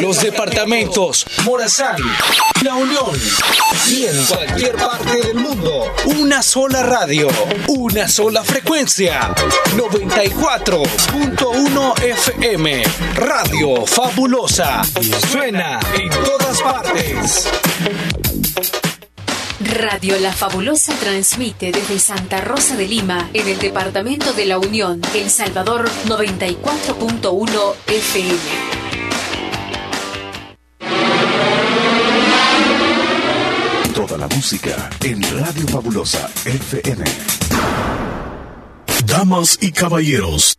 los departamentos Morazán, La Unión y en cualquier parte del mundo. Una sola radio, una sola frecuencia. 94.1 FM. Radio Fabulosa. Suena en todas partes. Radio La Fabulosa transmite desde Santa Rosa de Lima, en el departamento de La Unión, El Salvador 94.1 FM. La música en Radio Fabulosa FM. Damas y caballeros,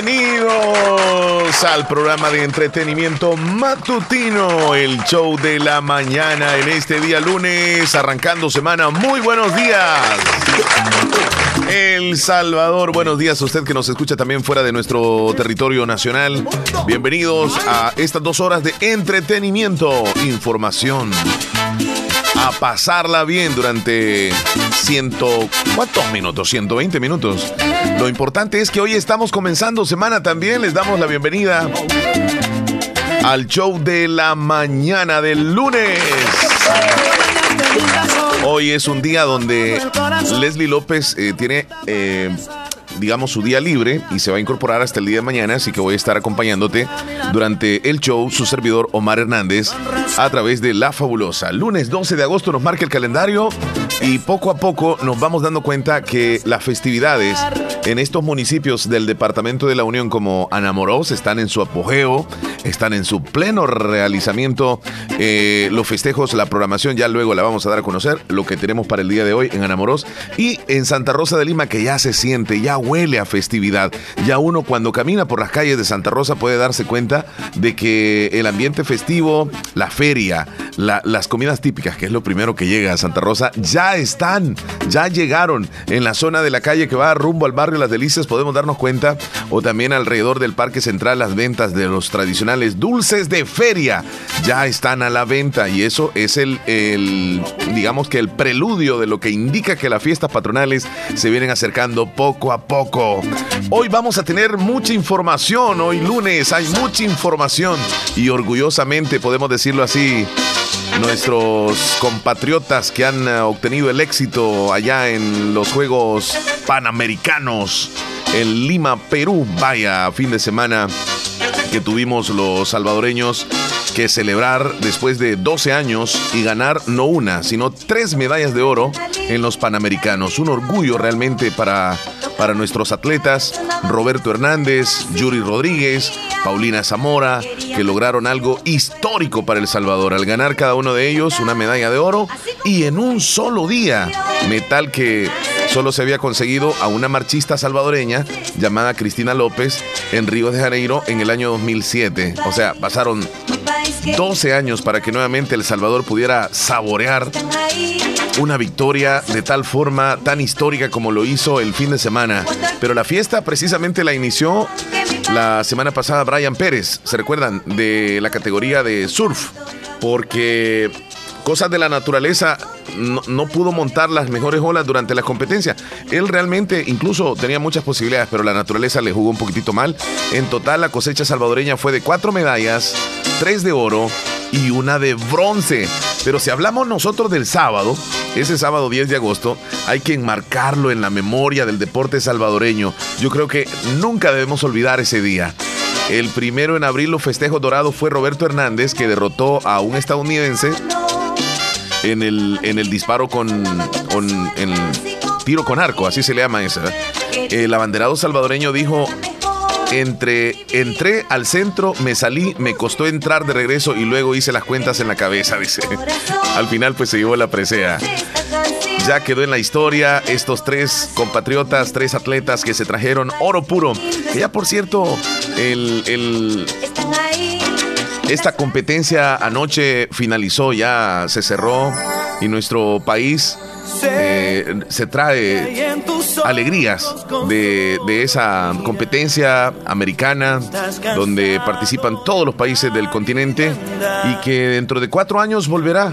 Bienvenidos al programa de entretenimiento matutino, el show de la mañana en este día lunes, arrancando semana. Muy buenos días. El Salvador, buenos días a usted que nos escucha también fuera de nuestro territorio nacional. Bienvenidos a estas dos horas de entretenimiento, información a pasarla bien durante ciento... ¿Cuántos minutos? 120 minutos. Lo importante es que hoy estamos comenzando semana también. Les damos la bienvenida al show de la mañana del lunes. Hoy es un día donde Leslie López eh, tiene eh, digamos, su día libre y se va a incorporar hasta el día de mañana, así que voy a estar acompañándote durante el show, su servidor Omar Hernández, a través de La Fabulosa. Lunes 12 de agosto nos marca el calendario y poco a poco nos vamos dando cuenta que las festividades en estos municipios del departamento de la Unión como Anamorós están en su apogeo, están en su pleno realizamiento. Eh, los festejos, la programación ya luego la vamos a dar a conocer, lo que tenemos para el día de hoy en Anamorós y en Santa Rosa de Lima que ya se siente, ya huele a festividad. Ya uno cuando camina por las calles de Santa Rosa puede darse cuenta de que el ambiente festivo, la feria, las comidas típicas, que es lo primero que llega a Santa Rosa, ya están, ya llegaron en la zona de la calle que va rumbo al barrio Las Delicias, podemos darnos cuenta, o también alrededor del Parque Central, las ventas de los tradicionales dulces de feria ya están a la venta y eso es el, el digamos que el preludio de lo que indica que las fiestas patronales se vienen acercando poco a poco Hoy vamos a tener mucha información, hoy lunes hay mucha información y orgullosamente podemos decirlo así, nuestros compatriotas que han eh, obtenido el éxito allá en los Juegos Panamericanos en Lima, Perú. Vaya fin de semana que tuvimos los salvadoreños que celebrar después de 12 años y ganar no una, sino tres medallas de oro en los Panamericanos. Un orgullo realmente para, para nuestros atletas, Roberto Hernández, Yuri Rodríguez, Paulina Zamora, que lograron algo histórico para El Salvador al ganar cada uno de ellos una medalla de oro y en un solo día, metal que solo se había conseguido a una marchista salvadoreña llamada Cristina López en Río de Janeiro en el año 2007. O sea, pasaron 12 años para que nuevamente El Salvador pudiera saborear una victoria de tal forma tan histórica como lo hizo el fin de semana. Pero la fiesta precisamente la inició la semana pasada Brian Pérez, ¿se recuerdan? De la categoría de surf, porque cosas de la naturaleza no, pudo montar las mejores olas durante la competencia. Él realmente incluso tenía muchas posibilidades, pero la naturaleza le jugó un poquitito mal. En total la cosecha salvadoreña fue de cuatro medallas, tres de oro y una de bronce. Pero si hablamos nosotros del sábado, ese sábado 10 de agosto, hay que enmarcarlo en la memoria del deporte salvadoreño. Yo creo que nunca debemos olvidar ese día. El primero en abrir los festejos dorados fue Roberto Hernández, que derrotó a un estadounidense en el, en el disparo con, con el tiro con arco, así se le llama esa. El abanderado salvadoreño dijo, entre, entré al centro, me salí, me costó entrar de regreso y luego hice las cuentas en la cabeza, dice. Al final pues se llevó la presea. Ya quedó en la historia estos tres compatriotas, tres atletas que se trajeron oro puro. Ya por cierto, el, el esta competencia anoche finalizó, ya se cerró y nuestro país eh, se trae alegrías de, de, esa competencia americana donde participan todos los países del continente y que dentro de cuatro años volverá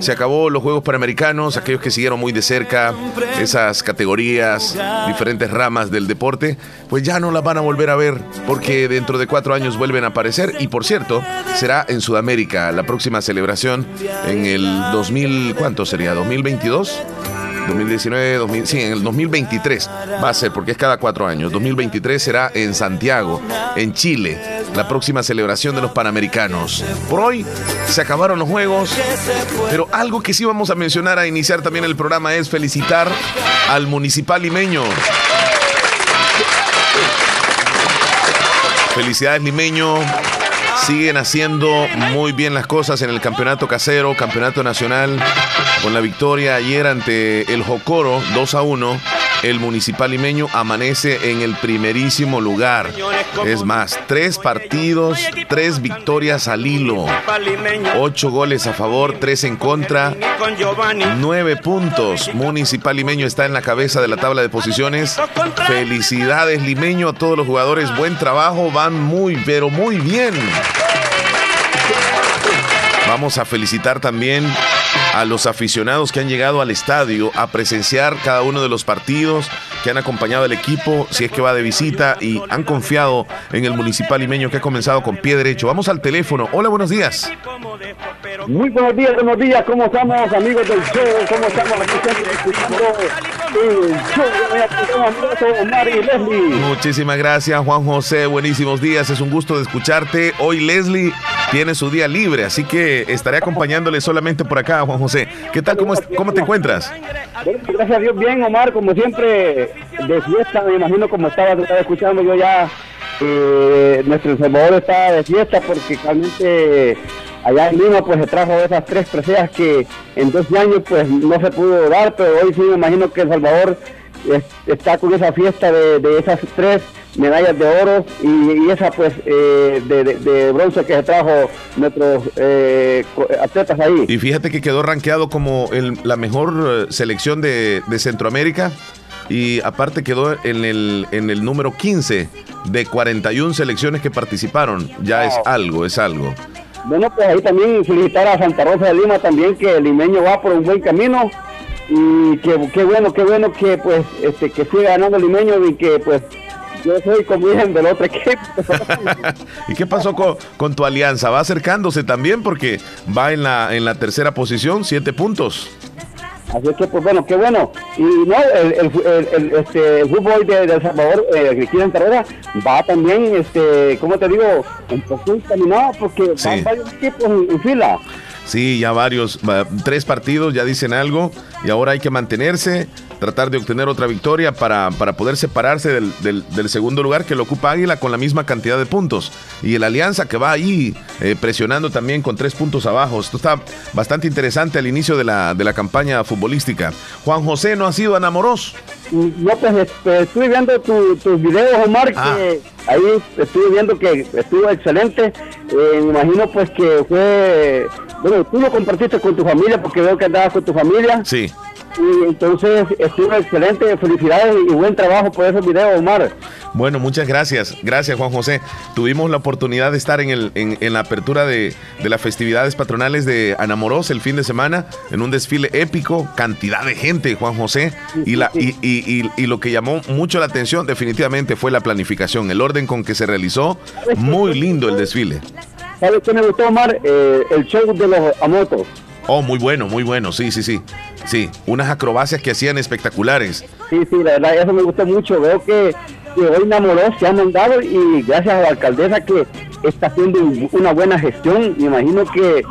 se acabó los Juegos Panamericanos, aquellos que siguieron muy de cerca esas categorías, diferentes ramas del deporte, pues ya no las van a volver a ver porque dentro de cuatro años vuelven a aparecer y por cierto, será en Sudamérica la próxima celebración en el 2000, ¿cuánto sería? ¿2022? 2019, 2000, sí, en el 2023 va a ser, porque es cada cuatro años. 2023 será en Santiago, en Chile, la próxima celebración de los Panamericanos. Por hoy se acabaron los juegos, pero algo que sí vamos a mencionar a iniciar también el programa es felicitar al municipal limeño. Felicidades limeño, siguen haciendo muy bien las cosas en el campeonato casero, campeonato nacional, con la victoria ayer ante el Jocoro 2 a 1. El municipal limeño amanece en el primerísimo lugar. Es más, tres partidos, tres victorias al hilo. Ocho goles a favor, tres en contra. Nueve puntos. Municipal limeño está en la cabeza de la tabla de posiciones. Felicidades limeño a todos los jugadores. Buen trabajo, van muy, pero muy bien. Vamos a felicitar también a los aficionados que han llegado al estadio a presenciar cada uno de los partidos, que han acompañado al equipo, si es que va de visita y han confiado en el municipal limeño que ha comenzado con pie derecho. Vamos al teléfono. Hola, buenos días. Muy buenos días, buenos días. ¿Cómo estamos, amigos del show? ¿Cómo estamos Muchísimas gracias, Juan José. Buenísimos días. Es un gusto de escucharte. Hoy Leslie tiene su día libre, así que estaré acompañándole solamente por acá, Juan José. ¿Qué tal? ¿Cómo, cómo te encuentras? Gracias a Dios, bien, Omar, como siempre, de fiesta, me imagino como estaba escuchando yo ya. Eh, nuestro Salvador está de fiesta porque realmente allá en Lima pues se trajo esas tres preseas que en 12 años pues no se pudo dar, pero hoy sí me imagino que El Salvador está con esa fiesta de, esas tres medallas de oro y, esa pues eh, de, bronce que se trajo nuestros eh, atletas ahí. Y fíjate que quedó rankeado como la mejor eh, selección de, Centroamérica y aparte quedó en el, en el número 15 de 41 selecciones que participaron. Ya es algo, es algo. Bueno, pues ahí también felicitar a Santa Rosa de Lima también, que el limeño va por un buen camino y que qué bueno, qué bueno que pues este que siga ganando el limeño y que pues yo soy como del otro equipo. ¿Y qué pasó con, con, tu alianza? Va acercándose también porque va en la, en la tercera posición, siete puntos. Así que, pues bueno, qué bueno. Y no, el, el, el, este, fútbol de, El Salvador, eh, Cristina Terrera, va también, este, ¿cómo te digo? En posición caminada porque van varios equipos en, fila. Sí, ya varios, tres partidos ya dicen algo y ahora hay que mantenerse tratar de obtener otra victoria para, para poder separarse del, del, segundo lugar que lo ocupa Águila con la misma cantidad de puntos. Y el Alianza que va ahí eh, presionando también con tres puntos abajo. Esto está bastante interesante al inicio de la, de la campaña futbolística. Juan José no ha sido enamoros. No, pues este, estuve viendo tus videos, Omar, ah. que ahí estuve viendo que estuvo excelente. Eh, me imagino pues que fue... Bueno, tú lo compartiste con tu familia porque veo que andabas con tu familia. Sí. Y entonces estuvo excelente, felicidades y buen trabajo por esos videos, Omar. Bueno, muchas gracias. Gracias, Juan José. Tuvimos la oportunidad de estar en, el, en, la apertura de, las festividades patronales de Anamorós el fin de semana, en un desfile épico, cantidad de gente, Juan José. Y, la, y, y, y, lo que llamó mucho la atención definitivamente fue la planificación, el orden con que se realizó. Muy lindo el desfile. ¿Sabes qué me gustó, Omar? Eh, el show de los amotos. Oh, muy bueno, muy bueno, sí, sí, sí. Sí, unas acrobacias que hacían espectaculares. Sí, sí, la verdad, eso me gusta mucho. Veo que, hoy enamoró, se ha mandado y gracias a la alcaldesa que está haciendo una buena gestión. Me imagino que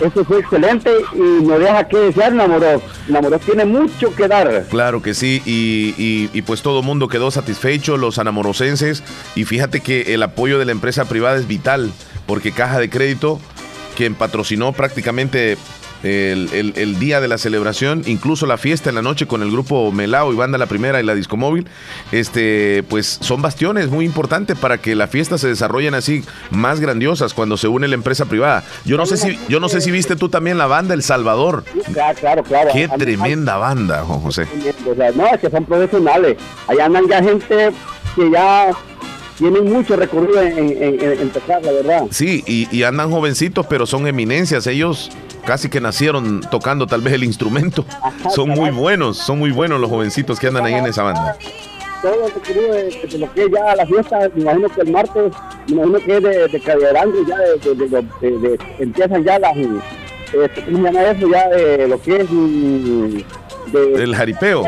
eso fue excelente y no deja que desear Namoró. Namoró tiene mucho que dar. Claro que sí, y, y, pues todo el mundo quedó satisfecho, los anamorosenses, y fíjate que el apoyo de la empresa privada es vital, porque Caja de Crédito, quien patrocinó prácticamente el, día de la celebración, incluso la fiesta en la noche con el grupo Melao y Banda La Primera y la Disco Móvil, este, pues son bastiones muy importantes para que la fiesta se desarrollen así más grandiosas cuando se une la empresa privada. Yo no sé si, yo no sé si viste tú también la banda El Salvador. Claro, claro. Qué tremenda banda, Juan José. No, es que son profesionales. Allá andan ya gente que ya tienen mucho recorrido en, tocar, la verdad. Sí, y, andan jovencitos, pero son eminencias. Ellos casi que nacieron tocando tal vez el instrumento. son muy buenos, son muy buenos los jovencitos que andan ahí en esa banda. Todo el recorrido de, lo que ya la fiesta, me imagino que el martes, me imagino que es de, de ya de, empiezan ya las, eh, ¿cómo se llama eso? Ya de lo que es... Mm, del jaripeo.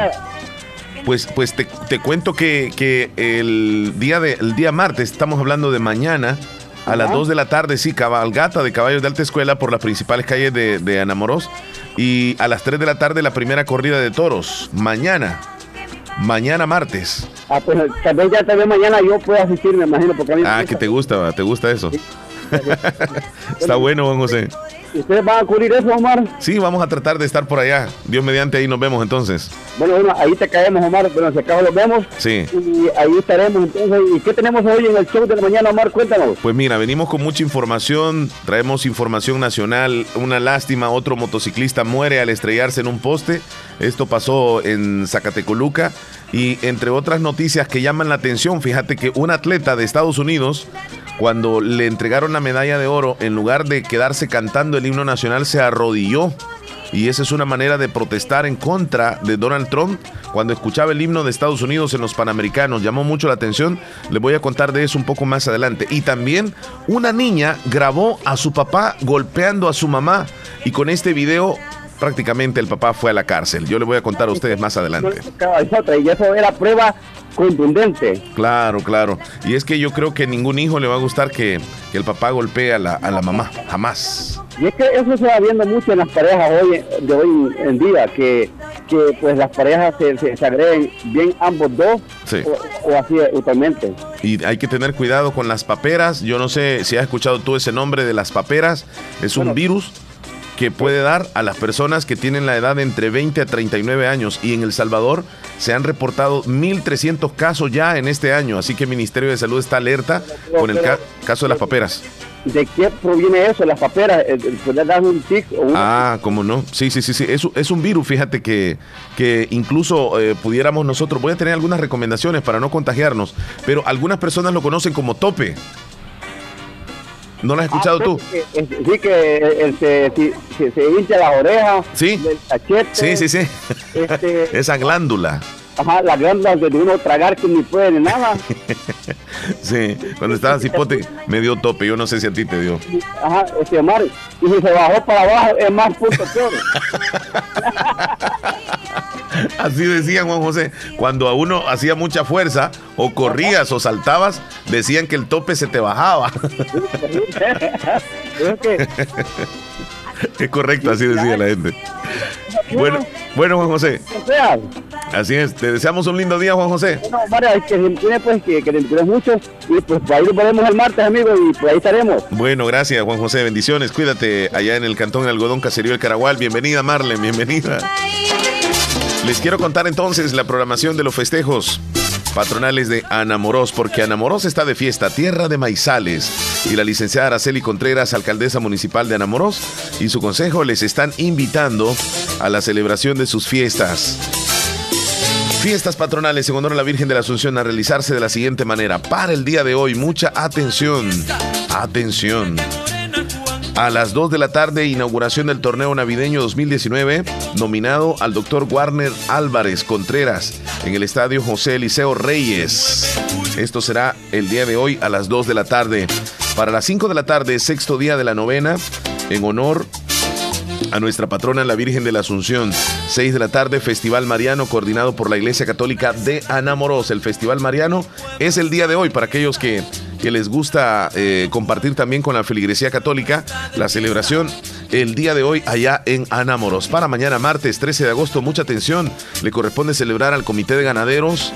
Pues, pues te, cuento que, el, día de, el día martes, estamos hablando de mañana, a las 2 de la tarde, sí, cabalgata de caballos de alta escuela por las principales calles de, de Anamorós. Y a las 3 de la tarde, la primera corrida de toros. Mañana, mañana martes. Ah, pues tal vez ya tal mañana yo pueda asistir, me imagino. Porque a mí ah, que te gusta, te gusta eso. Está bueno, Juan José. ¿Ustedes van a cubrir eso, Omar? Sí, vamos a tratar de estar por allá. Dios mediante, ahí nos vemos entonces. Bueno, bueno, ahí te caemos, Omar. Bueno, si acabo los vemos. Sí. Y ahí estaremos entonces. ¿Y qué tenemos hoy en el show de la mañana, Omar? Cuéntanos. Pues mira, venimos con mucha información. Traemos información nacional. Una lástima, otro motociclista muere al estrellarse en un poste. Esto pasó en Zacatecoluca. Y entre otras noticias que llaman la atención, fíjate que un atleta de Estados Unidos cuando le entregaron la medalla de oro, en lugar de quedarse cantando el himno nacional, se arrodilló. Y esa es una manera de protestar en contra de Donald Trump. Cuando escuchaba el himno de Estados Unidos en los Panamericanos, llamó mucho la atención. Les voy a contar de eso un poco más adelante. Y también una niña grabó a su papá golpeando a su mamá. Y con este video prácticamente el papá fue a la cárcel. Yo le voy a contar a ustedes más adelante. Y eso era prueba contundente. Claro, claro. Y es que yo creo que ningún hijo le va a gustar que, el papá golpee a la, a la mamá. Jamás. Y es que eso se va viendo mucho en las parejas hoy, de hoy en día, que, que pues las parejas se, se, agreden bien ambos dos o, así usualmente. Y hay que tener cuidado con las paperas. Yo no sé si has escuchado tú ese nombre de las paperas. Es un virus que puede dar a las personas que tienen la edad de entre 20 a 39 años y en El Salvador se han reportado 1.300 casos ya en este año, así que el Ministerio de Salud está alerta con el caso de las paperas. ¿De qué proviene eso, las paperas? Eh, eh, ¿Puede dar un tic o Ah, cómo no. Sí, sí, sí, sí. Es, es un virus, fíjate que, que incluso eh, pudiéramos nosotros, voy a tener algunas recomendaciones para no contagiarnos, pero algunas personas lo conocen como tope. ¿No lo has escuchado tú? Sí, que se, se, hincha las orejas, ¿Sí? Sí, sí, sí. Este, Esa glándula. Ajá, la glándula de uno tragar que ni puede ni nada. sí, cuando estaba cipote me dio tope, yo no sé si a ti te dio. Ajá, este mar, y si se bajó para abajo es más punto peor. Así decían Juan José, cuando a uno hacía mucha fuerza, o corrías o saltabas, decían que el tope se te bajaba. es correcto, así decía la gente. Bueno, bueno Juan José. Así es, te deseamos un lindo día, Juan José. No, María, que tiene pues que, que te mucho y pues ahí lo podemos el martes, amigo, y pues ahí estaremos. Bueno, gracias, Juan José, bendiciones, cuídate allá en el cantón Algodón Caserío El Caragual. Bienvenida, Marle, bienvenida. Les quiero contar entonces la programación de los festejos patronales de Anamorós, porque Anamorós está de fiesta, tierra de maizales. Y la licenciada Araceli Contreras, alcaldesa municipal de Anamorós, y su consejo les están invitando a la celebración de sus fiestas. Fiestas patronales en honor a la Virgen de la Asunción a realizarse de la siguiente manera. Para el día de hoy, mucha atención. Atención. A las 2 de la tarde, inauguración del torneo navideño 2019, nominado al doctor Warner Álvarez Contreras en el estadio José Eliseo Reyes. Esto será el día de hoy a las 2 de la tarde. Para las 5 de la tarde, sexto día de la novena, en honor nuestra patrona la Virgen de la Asunción. 6 de la tarde, Festival Mariano, coordinado por la Iglesia Católica de Anamoros. El Festival Mariano es el día de hoy para aquellos que que les gusta eh, compartir también con la feligresía católica la celebración el día de hoy allá en Anámoros. Para mañana martes 13 de agosto, mucha atención, le corresponde celebrar al Comité de Ganaderos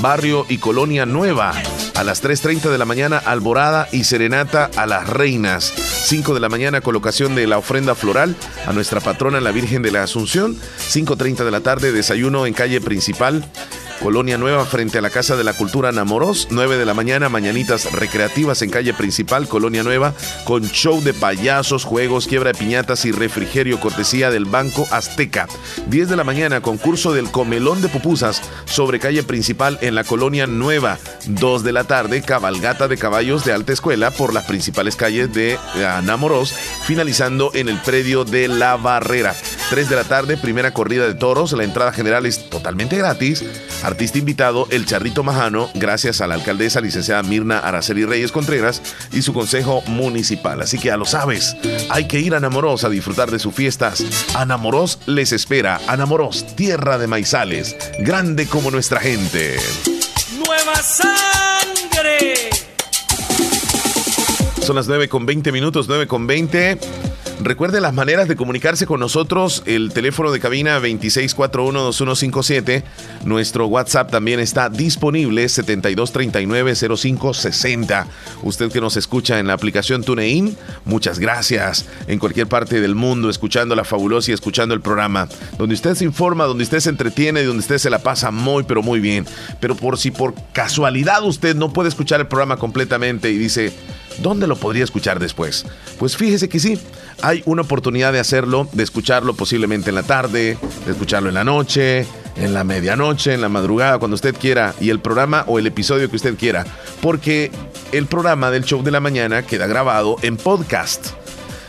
Barrio y Colonia Nueva. A las 3.30 de la mañana, alborada y serenata a las reinas. 5 de la mañana, colocación de la ofrenda floral a nuestra patrona, la Virgen de la Asunción. 5.30 de la tarde, desayuno en calle principal. Colonia Nueva frente a la Casa de la Cultura Namoros, 9 de la mañana, mañanitas recreativas en calle principal, Colonia Nueva, con show de payasos, juegos, quiebra de piñatas y refrigerio, cortesía del Banco Azteca. 10 de la mañana, concurso del Comelón de Pupusas sobre calle principal en la Colonia Nueva. 2 de la tarde, cabalgata de caballos de alta escuela por las principales calles de Namoros, finalizando en el predio de La Barrera. 3 de la tarde, primera corrida de toros, la entrada general es totalmente gratis. Artista invitado, el Charrito Majano, gracias a la alcaldesa licenciada Mirna Araceli Reyes Contreras y su consejo municipal. Así que ya lo sabes, hay que ir a Namoros a disfrutar de sus fiestas. Anamoros les espera. Anamoros, tierra de maizales, grande como nuestra gente. Nueva sangre. Son las 9 con 20 minutos, 9 con 20. Recuerde las maneras de comunicarse con nosotros. El teléfono de cabina 26412157. Nuestro WhatsApp también está disponible 72390560. Usted que nos escucha en la aplicación TuneIn, muchas gracias. En cualquier parte del mundo, escuchando la fabulosa y escuchando el programa. Donde usted se informa, donde usted se entretiene y donde usted se la pasa muy, pero muy bien. Pero por si por casualidad usted no puede escuchar el programa completamente y dice, ¿dónde lo podría escuchar después? Pues fíjese que sí hay una oportunidad de hacerlo, de escucharlo posiblemente en la tarde, de escucharlo en la noche, en la medianoche, en la madrugada, cuando usted quiera, y el programa o el episodio que usted quiera, porque el programa del show de la mañana queda grabado en podcast.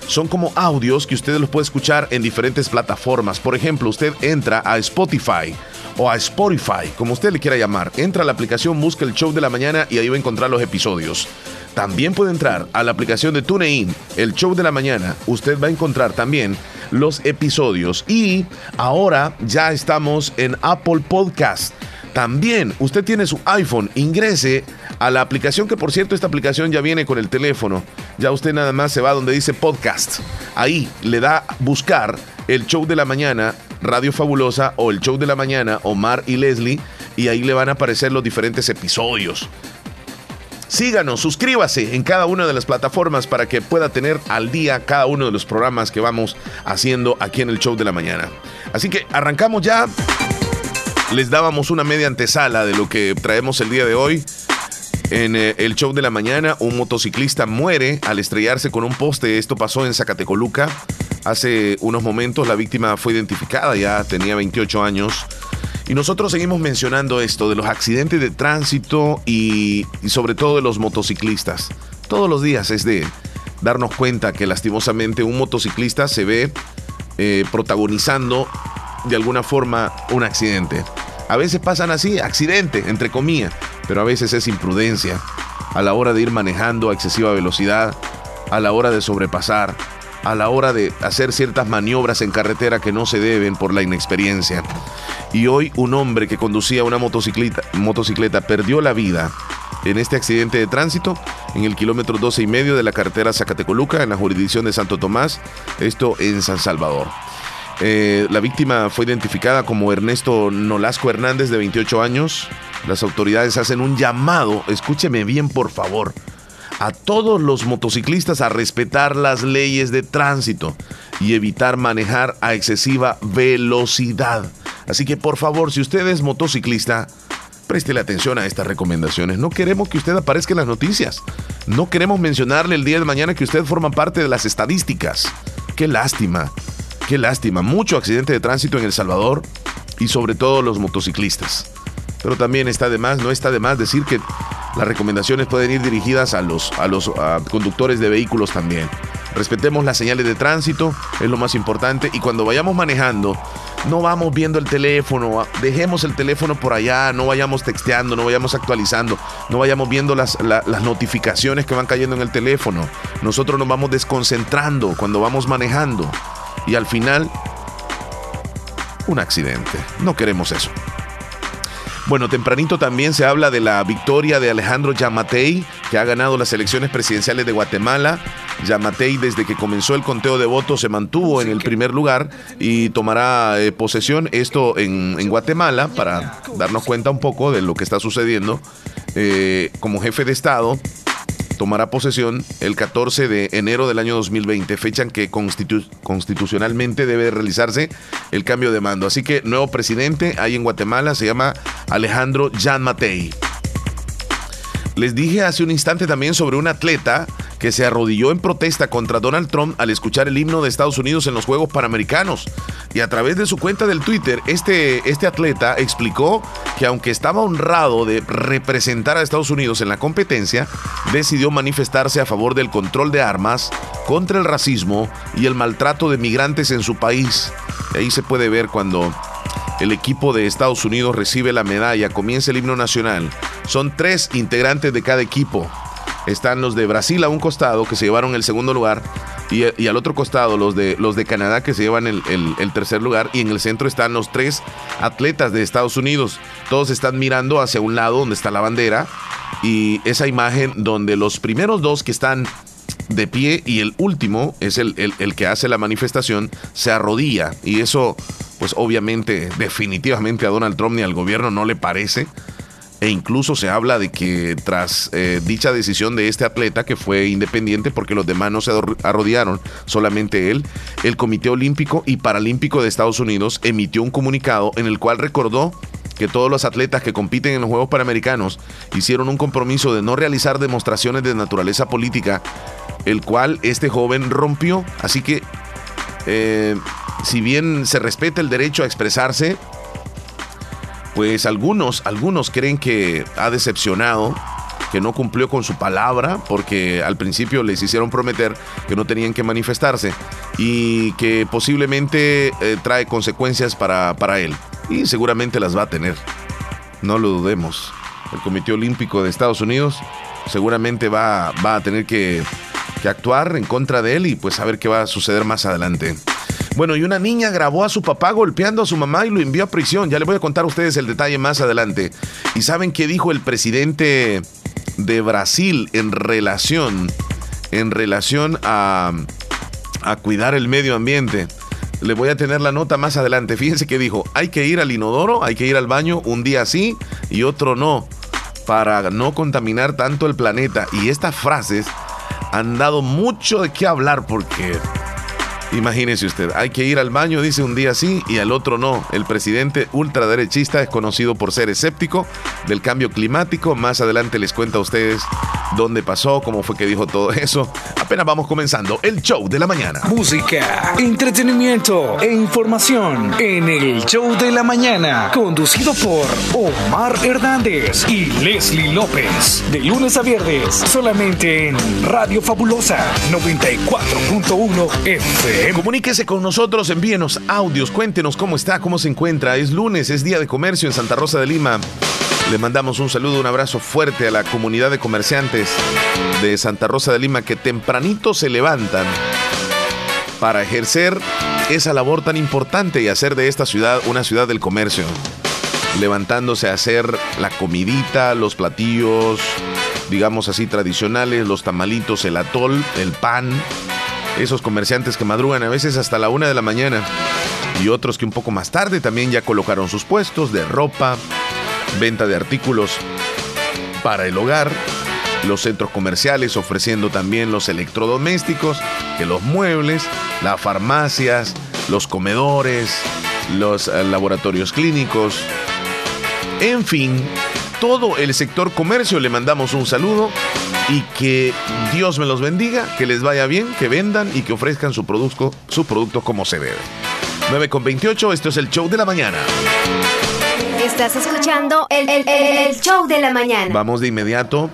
Son como audios que usted los puede escuchar en diferentes plataformas. Por ejemplo, usted entra a Spotify o a Spotify, como usted le quiera llamar. Entra a la aplicación, busca el show de la mañana y ahí va a encontrar los episodios. También puede entrar a la aplicación de TuneIn, el show de la mañana. Usted va a encontrar también los episodios. Y ahora ya estamos en Apple Podcast. También usted tiene su iPhone, ingrese a la aplicación que por cierto esta aplicación ya viene con el teléfono. Ya usted nada más se va donde dice podcast. Ahí le da buscar el show de la mañana, Radio Fabulosa o el show de la mañana, Omar y Leslie. Y ahí le van a aparecer los diferentes episodios. Síganos, suscríbase en cada una de las plataformas para que pueda tener al día cada uno de los programas que vamos haciendo aquí en el show de la mañana. Así que arrancamos ya. Les dábamos una media antesala de lo que traemos el día de hoy. En eh, el show de la mañana, un motociclista muere al estrellarse con un poste. Esto pasó en Zacatecoluca. Hace unos momentos la víctima fue identificada, ya tenía 28 años. Y nosotros seguimos mencionando esto de los accidentes de tránsito y, sobre todo de los motociclistas. Todos los días es de darnos cuenta que lastimosamente un motociclista se ve eh, protagonizando de alguna forma un accidente. A veces pasan así, accidente, entre comillas, pero a veces es imprudencia a la hora de ir manejando a excesiva velocidad, a la hora de sobrepasar, a la hora de hacer ciertas maniobras en carretera que no se deben por la inexperiencia. Y hoy un hombre que conducía una motocicleta, motocicleta perdió la vida en este accidente de tránsito en el kilómetro 12 y medio de la carretera Zacatecoluca, en la jurisdicción de Santo Tomás, esto en San Salvador. Eh, la víctima fue identificada como Ernesto Nolasco Hernández, de 28 años. Las autoridades hacen un llamado, escúcheme bien por favor, a todos los motociclistas a respetar las leyes de tránsito y evitar manejar a excesiva velocidad. Así que por favor, si usted es motociclista, préstele atención a estas recomendaciones. No queremos que usted aparezca en las noticias. No queremos mencionarle el día de mañana que usted forma parte de las estadísticas. Qué lástima, qué lástima. Mucho accidente de tránsito en El Salvador y sobre todo los motociclistas. Pero también está de más, no está de más decir que las recomendaciones pueden ir dirigidas a los, a los conductores de vehículos también. Respetemos las señales de tránsito, es lo más importante. Y cuando vayamos manejando, no vamos viendo el teléfono, dejemos el teléfono por allá, no vayamos texteando, no vayamos actualizando, no vayamos viendo las, las notificaciones que van cayendo en el teléfono. Nosotros nos vamos desconcentrando cuando vamos manejando. Y al final, un accidente. No queremos eso. Bueno, tempranito también se habla de la victoria de Alejandro Yamatei, que ha ganado las elecciones presidenciales de Guatemala. Yamatei, desde que comenzó el conteo de votos, se mantuvo en el primer lugar y tomará eh, posesión esto en, Guatemala para darnos cuenta un poco de lo que está sucediendo eh, como jefe de Estado tomará posesión el 14 de enero del año 2020, fecha en que constitucionalmente debe realizarse el cambio de mando. Así que nuevo presidente ahí en Guatemala se llama Alejandro Jan Matei. Les dije hace un instante también sobre un atleta que se arrodilló en protesta contra Donald Trump al escuchar el himno de Estados Unidos en los Juegos Panamericanos. Y a través de su cuenta del Twitter, este, este atleta explicó que aunque estaba honrado de representar a Estados Unidos en la competencia, decidió manifestarse a favor del control de armas, contra el racismo y el maltrato de migrantes en su país. ahí se puede ver cuando el equipo de Estados Unidos recibe la medalla, comienza el himno nacional. Son tres integrantes de cada equipo. Están los de Brasil a un costado que se llevaron el segundo lugar y, al otro costado los de, los de Canadá que se llevan el, el, tercer lugar y en el centro están los tres atletas de Estados Unidos. Todos están mirando hacia un lado donde está la bandera y esa imagen donde los primeros dos que están de pie y el último es el, el, que hace la manifestación, se arrodilla. Y eso pues obviamente definitivamente a Donald Trump ni al gobierno no le parece. E incluso se habla de que tras eh, dicha decisión de este atleta, que fue independiente porque los demás no se arrodillaron, solamente él, el Comité Olímpico y Paralímpico de Estados Unidos emitió un comunicado en el cual recordó que todos los atletas que compiten en los Juegos Panamericanos hicieron un compromiso de no realizar demostraciones de naturaleza política, el cual este joven rompió. Así que, eh, si bien se respeta el derecho a expresarse, pues algunos, algunos creen que ha decepcionado, que no cumplió con su palabra, porque al principio les hicieron prometer que no tenían que manifestarse y que posiblemente eh, trae consecuencias para, para él. Y seguramente las va a tener. No lo dudemos. El Comité Olímpico de Estados Unidos seguramente va, va a tener que, actuar en contra de él y pues a ver qué va a suceder más adelante. Bueno, y una niña grabó a su papá golpeando a su mamá y lo envió a prisión. Ya le voy a contar a ustedes el detalle más adelante. ¿Y saben qué dijo el presidente de Brasil en relación, en relación a, a cuidar el medio ambiente? Le voy a tener la nota más adelante. Fíjense que dijo, hay que ir al inodoro, hay que ir al baño un día sí y otro no, para no contaminar tanto el planeta. Y estas frases han dado mucho de qué hablar porque Imagínese usted, hay que ir al baño, dice un día sí y al otro no. El presidente ultraderechista es conocido por ser escéptico del cambio climático. Más adelante les cuento a ustedes dónde pasó, cómo fue que dijo todo eso. Apenas vamos comenzando el show de la mañana. Música, entretenimiento e información en el show de la mañana, conducido por Omar Hernández y Leslie López. De lunes a viernes, solamente en Radio Fabulosa 94.1 FM. Comuníquese con nosotros, envíenos audios, cuéntenos cómo está, cómo se encuentra. Es lunes, es día de comercio en Santa Rosa de Lima. Le mandamos un saludo, un abrazo fuerte a la comunidad de comerciantes de Santa Rosa de Lima que tempranito se levantan para ejercer esa labor tan importante y hacer de esta ciudad una ciudad del comercio. Levantándose a hacer la comidita, los platillos, digamos así, tradicionales, los tamalitos, el atol, el pan, esos comerciantes que madrugan a veces hasta la una de la mañana. Y otros que un poco más tarde también ya colocaron sus puestos de ropa, venta de artículos para el hogar, los centros comerciales ofreciendo también los electrodomésticos, los muebles, las farmacias, los comedores, los eh, laboratorios clínicos, en fin, todo el sector comercio le mandamos un saludo y que Dios me los bendiga, que les vaya bien, que vendan y que ofrezcan su producto, su producto como se debe. 9 con 28, esto es el show de la mañana. Estás escuchando el, el show de la mañana. Vamos de inmediato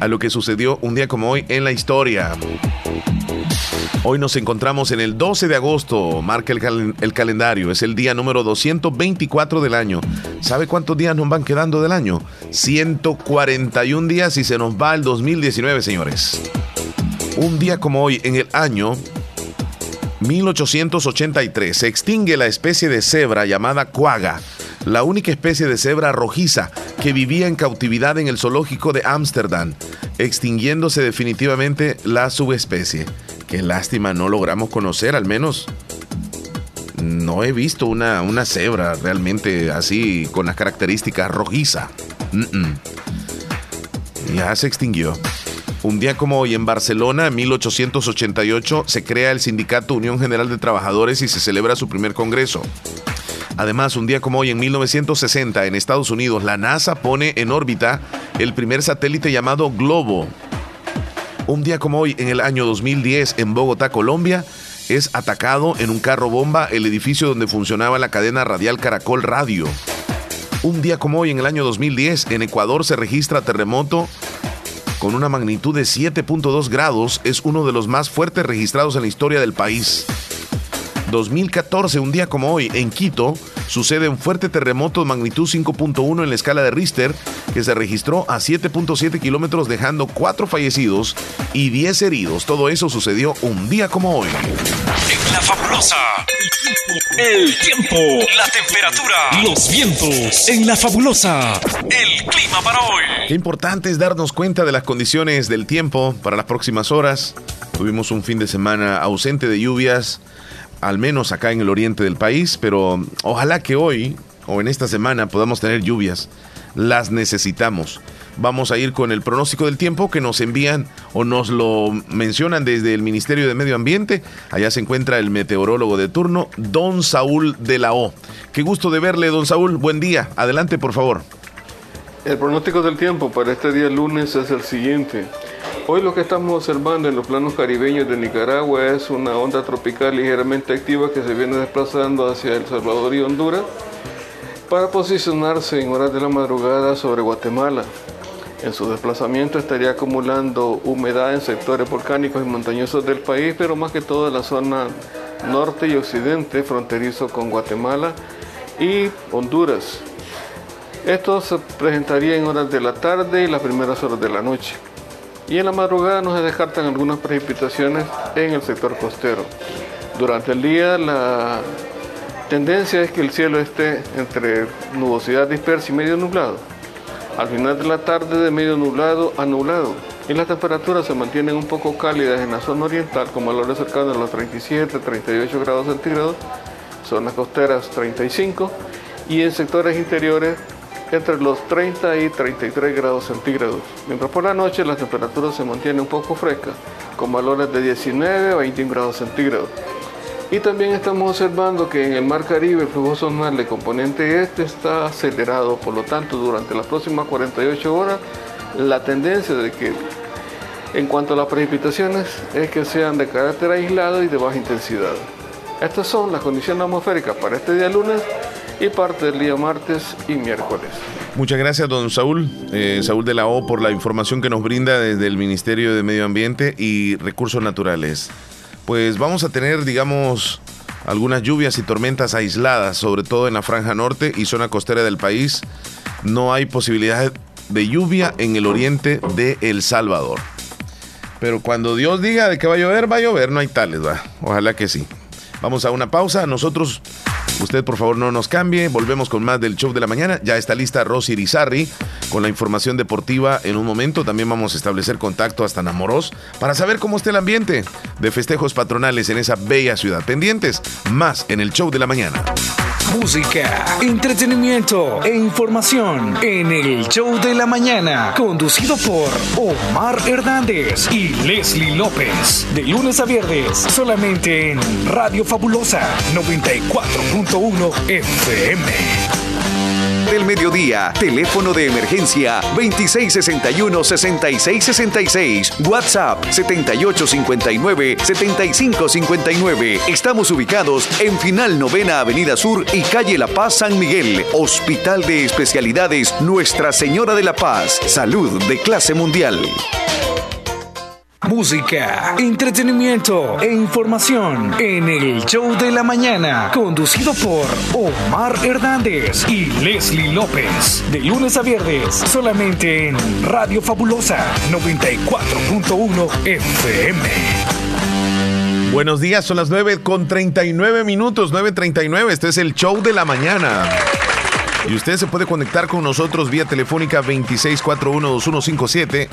a lo que sucedió un día como hoy en la historia. Hoy nos encontramos en el 12 de agosto, marca el, calendario, es el día número 224 del año. ¿Sabe cuántos días nos van quedando del año? 141 días y se nos va el 2019, señores. Un día como hoy, en el año 1883, se extingue la especie de cebra llamada cuaga, la única especie de cebra rojiza que vivía en cautividad en el zoológico de Ámsterdam, extinguiéndose definitivamente la subespecie. Qué lástima, no logramos conocer, al menos no he visto una, una cebra realmente así con las características rojiza. ya se extinguió. Un día como hoy en Barcelona, en 1888, se crea el Sindicato Unión General de Trabajadores y se celebra su primer congreso. Además, un día como hoy, en 1960, en Estados Unidos, la NASA pone en órbita el primer satélite llamado Globo. Un día como hoy, en el año 2010, en Bogotá, Colombia, es atacado en un carro bomba el edificio donde funcionaba la cadena radial Caracol Radio. Un día como hoy, en el año 2010, en Ecuador se registra terremoto con una magnitud de 7.2 grados. Es uno de los más fuertes registrados en la historia del país. 2014, un día como hoy, en Quito, sucede un fuerte terremoto de magnitud 5.1 en la escala de Richter, que se registró a 7.7 kilómetros, dejando 4 fallecidos y 10 heridos. Todo eso sucedió un día como hoy. En la fabulosa. El tiempo, la temperatura, los vientos. En la fabulosa. El clima para hoy. Qué importante es darnos cuenta de las condiciones del tiempo para las próximas horas. Tuvimos un fin de semana ausente de lluvias al menos acá en el oriente del país, pero ojalá que hoy o en esta semana podamos tener lluvias. Las necesitamos. Vamos a ir con el pronóstico del tiempo que nos envían o nos lo mencionan desde el Ministerio de Medio Ambiente. Allá se encuentra el meteorólogo de turno, don Saúl de la O. Qué gusto de verle, don Saúl. Buen día. Adelante, por favor. El pronóstico del tiempo para este día lunes es el siguiente. Hoy lo que estamos observando en los planos caribeños de Nicaragua es una onda tropical ligeramente activa que se viene desplazando hacia El Salvador y Honduras para posicionarse en horas de la madrugada sobre Guatemala. En su desplazamiento estaría acumulando humedad en sectores volcánicos y montañosos del país, pero más que todo en la zona norte y occidente, fronterizo con Guatemala y Honduras. Esto se presentaría en horas de la tarde y las primeras horas de la noche y en la madrugada no se descartan algunas precipitaciones en el sector costero. Durante el día la tendencia es que el cielo esté entre nubosidad dispersa y medio nublado. Al final de la tarde de medio nublado a nublado. Y las temperaturas se mantienen un poco cálidas en la zona oriental con valores cercanos a los 37, 38 grados centígrados, zonas costeras 35 y en sectores interiores entre los 30 y 33 grados centígrados, mientras por la noche las temperaturas se mantienen un poco frescas, con valores de 19 a 21 grados centígrados. Y también estamos observando que en el Mar Caribe el flujo zonal de componente este está acelerado, por lo tanto durante las próximas 48 horas la tendencia de que en cuanto a las precipitaciones es que sean de carácter aislado y de baja intensidad. Estas son las condiciones atmosféricas para este día lunes y parte del día martes y miércoles. Muchas gracias, don Saúl, eh, Saúl de la O, por la información que nos brinda desde el Ministerio de Medio Ambiente y Recursos Naturales. Pues vamos a tener, digamos, algunas lluvias y tormentas aisladas, sobre todo en la franja norte y zona costera del país. No hay posibilidad de lluvia en el oriente de El Salvador. Pero cuando Dios diga de que va a llover, va a llover, no hay tales, va. Ojalá que sí. Vamos a una pausa. Nosotros Usted por favor no nos cambie, volvemos con más del show de la mañana. Ya está lista Rosy Irizarri con la información deportiva en un momento. También vamos a establecer contacto hasta Namoros para saber cómo está el ambiente de festejos patronales en esa bella ciudad. Pendientes, más en el show de la mañana música, entretenimiento e información en el show de la mañana, conducido por Omar Hernández y Leslie López, de lunes a viernes, solamente en Radio Fabulosa 94.1 FM del mediodía. Teléfono de emergencia 2661-6666. WhatsApp 7859-7559. Estamos ubicados en Final Novena Avenida Sur y Calle La Paz San Miguel. Hospital de Especialidades Nuestra Señora de la Paz. Salud de clase mundial música, entretenimiento e información en el show de la mañana, conducido por Omar Hernández y Leslie López, de lunes a viernes, solamente en Radio Fabulosa 94.1 FM. Buenos días, son las 9 con 39 minutos, 9.39, este es el show de la mañana. Y usted se puede conectar con nosotros vía telefónica 26412157.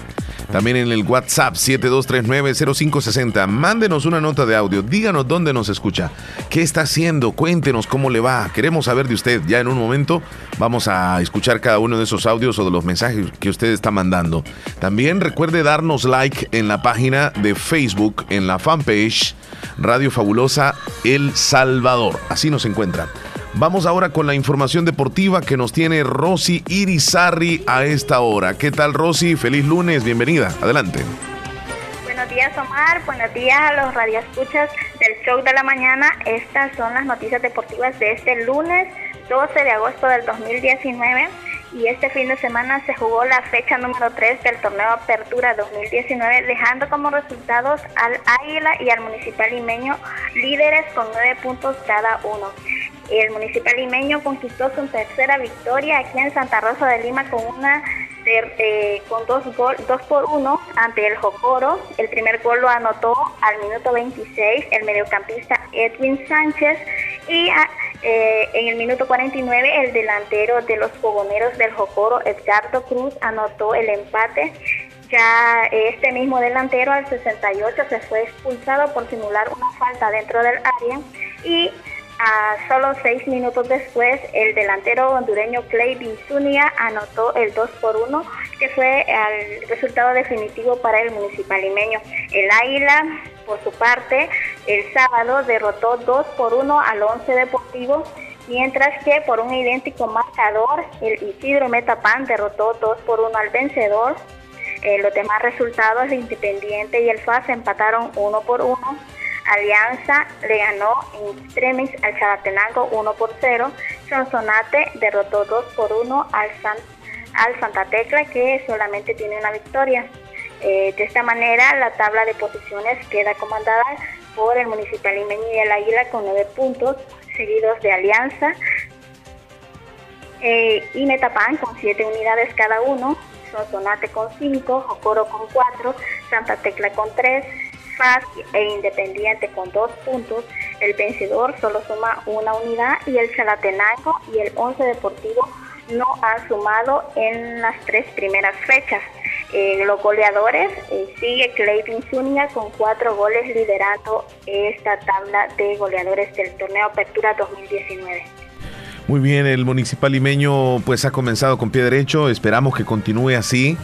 También en el WhatsApp 72390560. Mándenos una nota de audio. Díganos dónde nos escucha. ¿Qué está haciendo? Cuéntenos cómo le va. Queremos saber de usted. Ya en un momento vamos a escuchar cada uno de esos audios o de los mensajes que usted está mandando. También recuerde darnos like en la página de Facebook, en la fanpage Radio Fabulosa El Salvador. Así nos encuentran. Vamos ahora con la información deportiva que nos tiene Rosy Irizarri a esta hora. ¿Qué tal Rosy? Feliz lunes, bienvenida. Adelante. Buenos días Omar, buenos días a los radioescuchas del show de la mañana. Estas son las noticias deportivas de este lunes 12 de agosto del 2019 y este fin de semana se jugó la fecha número 3 del torneo Apertura 2019 dejando como resultados al Águila y al Municipal Limeño líderes con 9 puntos cada uno. El municipal limeño conquistó su tercera victoria aquí en Santa Rosa de Lima con una eh, con dos, gol, dos por uno ante el Jocoro. El primer gol lo anotó al minuto 26 el mediocampista Edwin Sánchez y ah, eh, en el minuto 49 el delantero de los fogoneros del Jocoro, Edgardo Cruz, anotó el empate. Ya este mismo delantero al 68 se fue expulsado por simular una falta dentro del área y a solo seis minutos después, el delantero hondureño Clay Binzunia anotó el 2 por 1, que fue el resultado definitivo para el municipal limeño. El Águila, por su parte, el sábado derrotó 2 por 1 al 11 Deportivo, mientras que por un idéntico marcador, el Isidro Metapan derrotó 2 por 1 al vencedor. Eh, los demás resultados, el Independiente y el FAS empataron 1 por 1. Alianza le ganó en extremis al Chalatenango 1 por 0. Sonsonate derrotó 2 por 1 al, al Santa Tecla que solamente tiene una victoria. Eh, de esta manera la tabla de posiciones queda comandada por el Municipal Limeño y el Águila con 9 puntos, seguidos de Alianza eh, y Metapan con 7 unidades cada uno, Sonsonate con 5, Jocoro con 4, Santa Tecla con 3, FAS e Independiente con dos puntos, el vencedor solo suma una unidad y el Chalatenango y el Once Deportivo no han sumado en las tres primeras fechas. Los goleadores eh, sigue Clayton Zúñiga con cuatro goles liderando esta tabla de goleadores del torneo Apertura 2019. Muy bien, el municipal limeño pues ha comenzado con pie derecho, esperamos que continúe así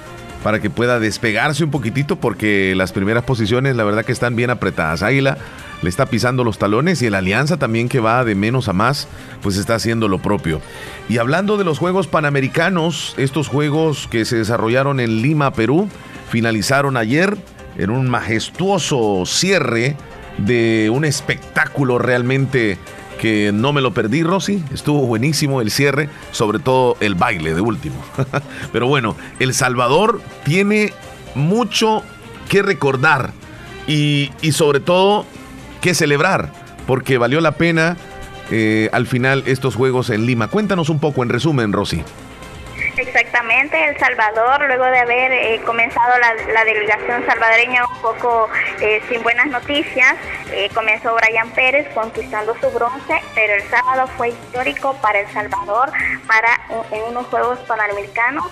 para que pueda despegarse un poquitito porque las primeras posiciones la verdad que están bien apretadas. Águila le está pisando los talones y el Alianza también que va de menos a más pues está haciendo lo propio. Y hablando de los Juegos Panamericanos, estos Juegos que se desarrollaron en Lima, Perú, finalizaron ayer en un majestuoso cierre de un espectáculo realmente que no me lo perdí, Rosy. Estuvo buenísimo el cierre, sobre todo el baile de último. Pero bueno, El Salvador tiene mucho que recordar y, sobre todo que celebrar, porque valió la pena eh, al final estos juegos en Lima. Cuéntanos un poco en resumen, Rosy. El Salvador, luego de haber eh, comenzado la, delegación salvadoreña un poco eh, sin buenas noticias, eh, comenzó Brian Pérez conquistando su bronce, pero el sábado fue histórico para El Salvador, para en unos Juegos Panamericanos.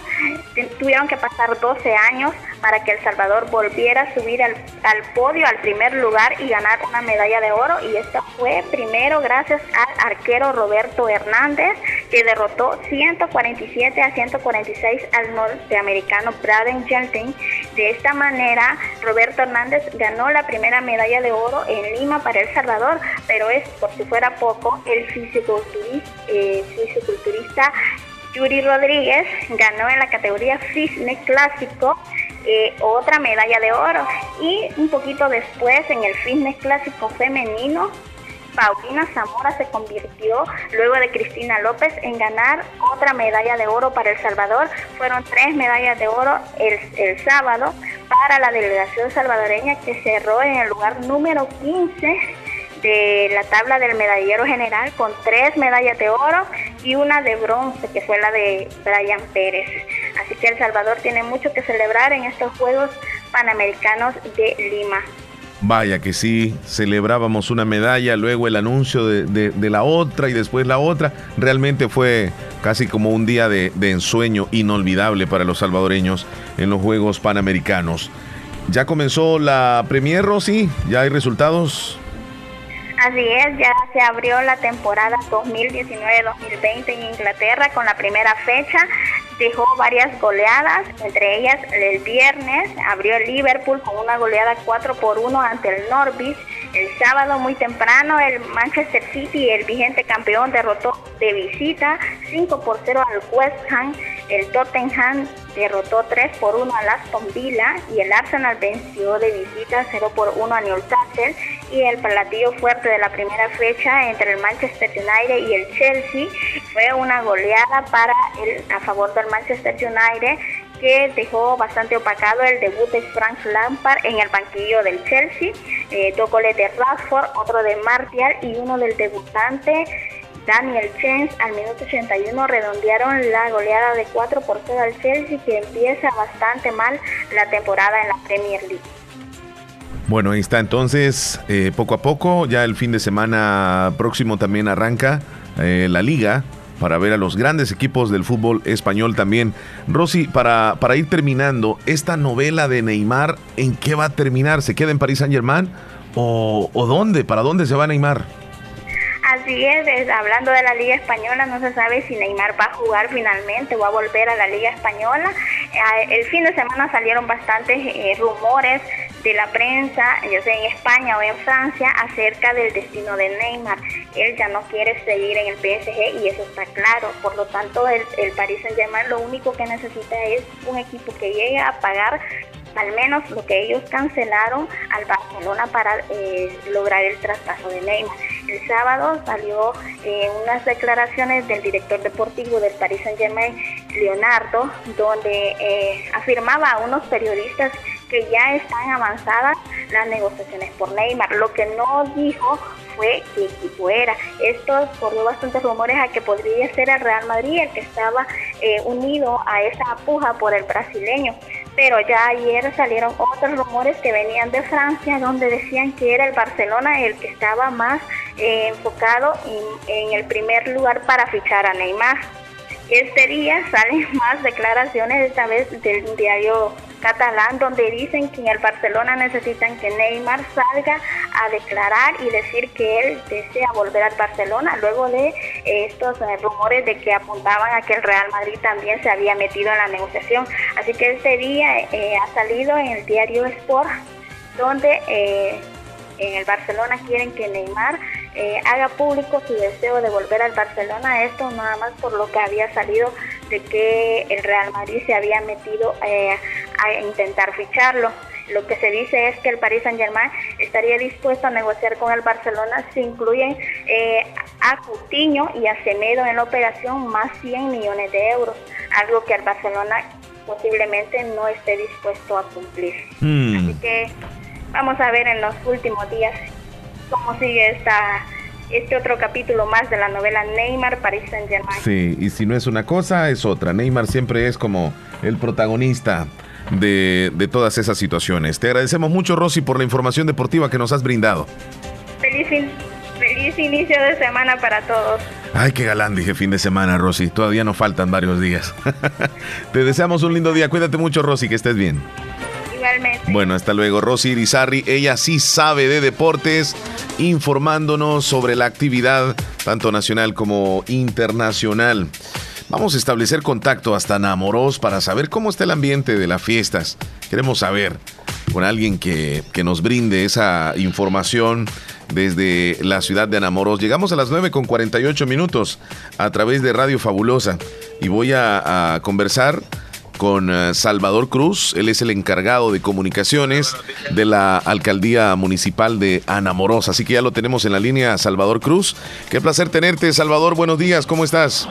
Tuvieron que pasar 12 años para que El Salvador volviera a subir al, al podio, al primer lugar y ganar una medalla de oro. Y esto fue primero gracias al arquero Roberto Hernández, que derrotó 147 a 146 al norteamericano Braden Genting. De esta manera, Roberto Hernández ganó la primera medalla de oro en Lima para El Salvador, pero es, por si fuera poco, el fisiculturista, eh, Yuri Rodríguez ganó en la categoría Fitness Clásico eh, otra medalla de oro. Y un poquito después, en el fitness clásico femenino, Paulina Zamora se convirtió, luego de Cristina López, en ganar otra medalla de oro para El Salvador. Fueron tres medallas de oro el, el sábado para la delegación salvadoreña que cerró en el lugar número 15 de la tabla del medallero general con tres medallas de oro y una de bronce que fue la de Brian Pérez. Así que El Salvador tiene mucho que celebrar en estos Juegos Panamericanos de Lima. Vaya que sí, celebrábamos una medalla, luego el anuncio de, la otra y después la otra. Realmente fue casi como un día de, de, ensueño inolvidable para los salvadoreños en los Juegos Panamericanos. Ya comenzó la Premier, Rosy, ya hay resultados. Así es, ya se abrió la temporada 2019-2020 en Inglaterra con la primera fecha. Dejó varias goleadas, entre ellas el viernes abrió el Liverpool con una goleada 4 por 1 ante el Norwich. El sábado muy temprano el Manchester City, el vigente campeón, derrotó de visita 5 por 0 al West Ham. El Tottenham derrotó 3 por 1 al Aston Villa y el Arsenal venció de visita 0 por 1 a Newcastle. Y el platillo fuerte de la primera fecha entre el Manchester United y el Chelsea fue una goleada para el, a favor del Manchester United que dejó bastante opacado el debut de Frank Lampard en el banquillo del Chelsea, eh, dos goles de Rashford, otro de Martial y uno del debutante Daniel James al minuto 81 redondearon la goleada de 4 por 0 al Chelsea que empieza bastante mal la temporada en la Premier League. Bueno, ahí está entonces, eh, poco a poco, ya el fin de semana próximo también arranca eh, la liga para ver a los grandes equipos del fútbol español también. Rosy, para, para ir terminando, esta novela de Neymar, ¿en qué va a terminar? ¿Se queda en París Saint Germain? ¿O, o dónde? ¿Para dónde se va Neymar? Así es, hablando de la Liga Española, no se sabe si Neymar va a jugar finalmente o va a volver a la Liga Española. Eh, el fin de semana salieron bastantes eh, rumores de la prensa, yo sé, en España o en Francia, acerca del destino de Neymar. Él ya no quiere seguir en el PSG y eso está claro. Por lo tanto, el, el Paris Saint-Germain lo único que necesita es un equipo que llegue a pagar al menos lo que ellos cancelaron al Barcelona para eh, lograr el traspaso de Neymar. El sábado salió eh, unas declaraciones del director deportivo del Paris Saint Germain, Leonardo, donde eh, afirmaba a unos periodistas que ya están avanzadas las negociaciones por Neymar. Lo que no dijo fue qué equipo era. Esto corrió bastantes rumores a que podría ser el Real Madrid el que estaba eh, unido a esa puja por el brasileño. Pero ya ayer salieron otros rumores que venían de Francia donde decían que era el Barcelona el que estaba más eh, enfocado en el primer lugar para fichar a Neymar. Este día salen más declaraciones, esta vez del diario catalán, donde dicen que en el Barcelona necesitan que Neymar salga a declarar y decir que él desea volver al Barcelona, luego de eh, estos eh, rumores de que apuntaban a que el Real Madrid también se había metido en la negociación. Así que este día eh, ha salido en el diario Sport, donde en el Barcelona quieren que Neymar haga público su deseo de volver al Barcelona, esto nada más por lo que había salido de que el Real Madrid se había metido eh, a intentar ficharlo. Lo que se dice es que el Paris Saint Germain estaría dispuesto a negociar con el Barcelona si incluyen eh, a Coutinho y a Semedo en la operación más 100 millones de euros, algo que el Barcelona posiblemente no esté dispuesto a cumplir. Hmm. Así que vamos a ver en los últimos días cómo sigue esta este otro capítulo más de la novela Neymar Paris Saint Germain. Sí, y si no es una cosa, es otra. Neymar siempre es como el protagonista de, de todas esas situaciones. Te agradecemos mucho, Rosy, por la información deportiva que nos has brindado. Feliz, feliz inicio de semana para todos. Ay, qué galán, dije fin de semana, Rosy. Todavía nos faltan varios días. Te deseamos un lindo día. Cuídate mucho, Rosy, que estés bien. Bueno, hasta luego. Rosy Irizarri, ella sí sabe de deportes, informándonos sobre la actividad tanto nacional como internacional. Vamos a establecer contacto hasta Namoros para saber cómo está el ambiente de las fiestas. Queremos saber con alguien que, nos brinde esa información desde la ciudad de Anamoros. Llegamos a las 9 con 48 minutos a través de Radio Fabulosa y voy a conversar con eh, Salvador Cruz. Él es el encargado de comunicaciones de la alcaldía municipal de Anamoros. Así que ya lo tenemos en la línea, Salvador Cruz. Qué placer tenerte, Salvador. Buenos días, ¿cómo estás?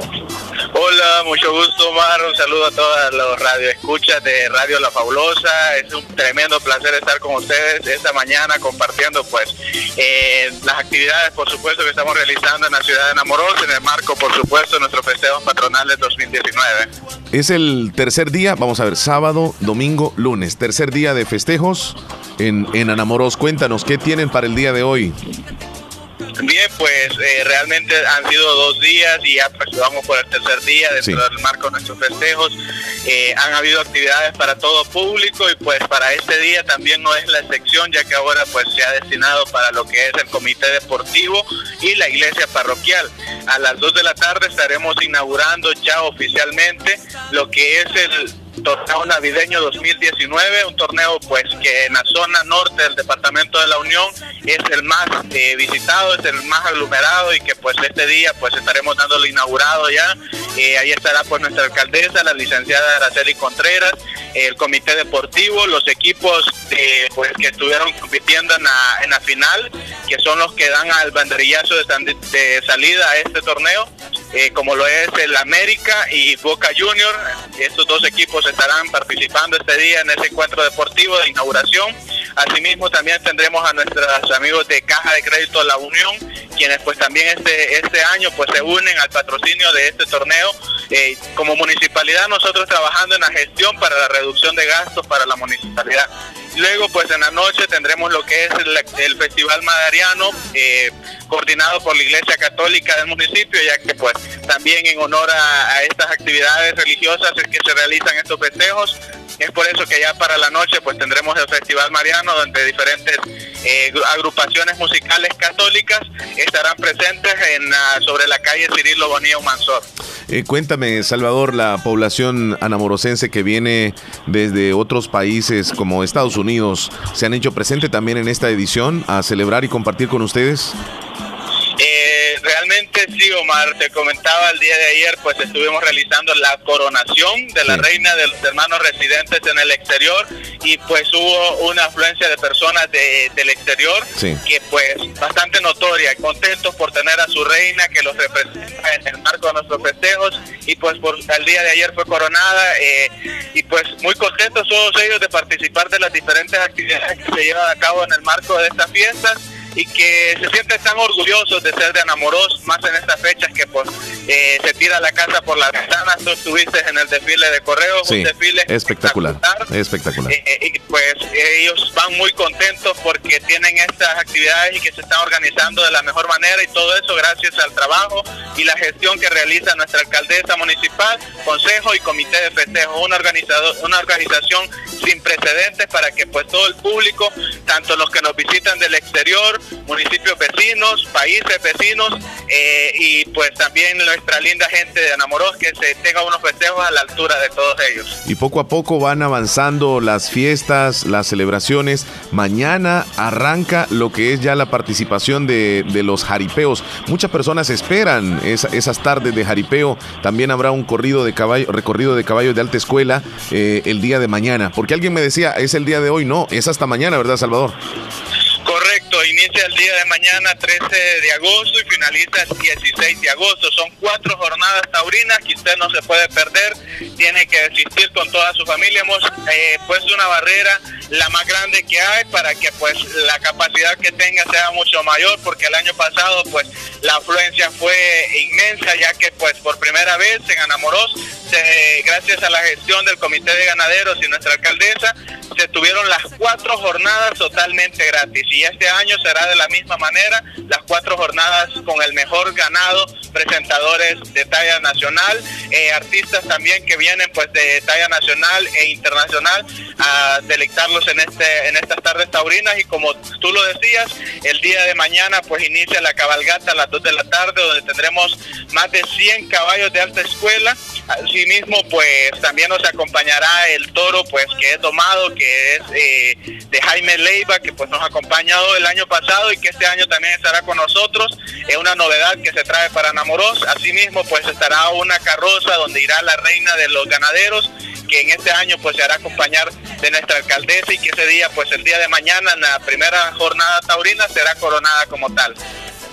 Hola, mucho gusto, Omar. Un saludo a todos los radioescuchas de Radio La Fabulosa. Es un tremendo placer estar con ustedes esta mañana compartiendo, pues, eh, las actividades, por supuesto, que estamos realizando en la ciudad de Enamoros, en el marco, por supuesto, de nuestro festejo patronal de 2019. Es el tercer día, vamos a ver, sábado, domingo, lunes, tercer día de festejos en, en Anamoros. Cuéntanos, ¿qué tienen para el día de hoy? Bien, pues eh, realmente han sido dos días y ya pues vamos por el tercer día dentro del marco de nuestros festejos. Eh, han habido actividades para todo público y pues para este día también no es la excepción ya que ahora pues se ha destinado para lo que es el comité deportivo y la iglesia parroquial. A las 2 de la tarde estaremos inaugurando ya oficialmente lo que es el torneo navideño 2019, un torneo pues que en la zona norte del departamento de la Unión es el más eh, visitado, es el más aglomerado y que pues este día pues estaremos dándolo inaugurado ya. Eh, ahí estará pues nuestra alcaldesa, la licenciada Araceli Contreras, el comité deportivo, los equipos eh, pues que estuvieron compitiendo en la, en la final, que son los que dan al banderillazo de, de salida a este torneo. Como lo es el América y Boca Junior. Estos dos equipos estarán participando este día en ese encuentro deportivo de inauguración. Asimismo, también tendremos a nuestros amigos de Caja de Crédito La Unión, quienes pues también este, este año pues se unen al patrocinio de este torneo. Eh, como municipalidad nosotros trabajando en la gestión para la reducción de gastos para la municipalidad. Luego, pues en la noche tendremos lo que es el, Festival Madariano, eh, coordinado por la Iglesia Católica del municipio, ya que pues también en honor a, estas actividades religiosas es que se realizan estos festejos. Es por eso que ya para la noche pues tendremos el Festival Mariano, donde diferentes eh, agrupaciones musicales católicas estarán presentes en, sobre la calle Cirilo Bonilla Mansor. Eh, cuéntame, Salvador, la población anamorosense que viene desde otros países como Estados Unidos, ¿se han hecho presente también en esta edición a celebrar y compartir con ustedes? Eh, realmente sí, Omar, te comentaba el día de ayer, pues estuvimos realizando la coronación de la reina de los hermanos residentes en el exterior y pues hubo una afluencia de personas del exterior que pues bastante notoria, contentos por tener a su reina que los representa en el marco de nuestros festejos y pues por el día de ayer fue coronada eh, y pues muy contentos todos ellos de participar de las diferentes actividades que se llevan a cabo en el marco de estas fiestas y que se sienten tan orgullosos de ser de enamoros, más en estas fechas que pues eh, se tira la casa por las ventanas. Tú estuviste en el desfile de correos, un desfile espectacular. Espectacular. Eh, eh, y pues ellos van muy contentos porque tienen estas actividades y que se están organizando de la mejor manera y todo eso gracias al trabajo y la gestión que realiza nuestra alcaldesa municipal, consejo y comité de festejo, una, organizado, una organización sin precedentes para que pues todo el público, tanto los que nos visitan del exterior, municipios vecinos, países vecinos eh, y pues también nuestra linda gente de Anamoros que se tenga unos festejos a la altura de todos ellos. Y poco a poco van avanzando las fiestas, las celebraciones. Mañana arranca lo que es ya la participación de, los jaripeos. Muchas personas esperan esas tardes de jaripeo. También habrá un corrido de caballo, recorrido de caballos de alta escuela eh, el día de mañana. Porque alguien me decía, es el día de hoy. No, es hasta mañana, ¿verdad, Salvador? Correcto, inicia el día de mañana 13 de agosto y finaliza el 16 de agosto. Son cuatro jornadas taurinas que usted no se puede perder, tiene que asistir con toda su familia. Hemos eh, puesto una barrera la más grande que hay para que pues la capacidad que tenga sea mucho mayor porque el año pasado pues la afluencia fue inmensa ya que pues por primera vez en Anamoros gracias a la gestión del comité de ganaderos y nuestra alcaldesa se tuvieron las cuatro jornadas totalmente gratis y este año será de la misma manera, las cuatro jornadas con el mejor ganado, presentadores de talla nacional, eh, artistas también que vienen pues de talla nacional e internacional a delectarlos en este en estas tardes taurinas y como tú lo decías, el día de mañana pues inicia la cabalgata a las 2 de la tarde donde tendremos más de 100 caballos de alta escuela. Asimismo pues también nos acompañará el toro pues que es domado, que es eh, de Jaime Leiva, que pues nos ha acompañado el año pasado y que este año también estará con nosotros. Es una novedad que se trae para Namoros. Asimismo pues estará una carroza donde irá la reina de los ganaderos que en este año pues se hará acompañar de nuestra alcaldesa y que ese día pues el día de mañana en la primera jornada taurina será coronada como tal.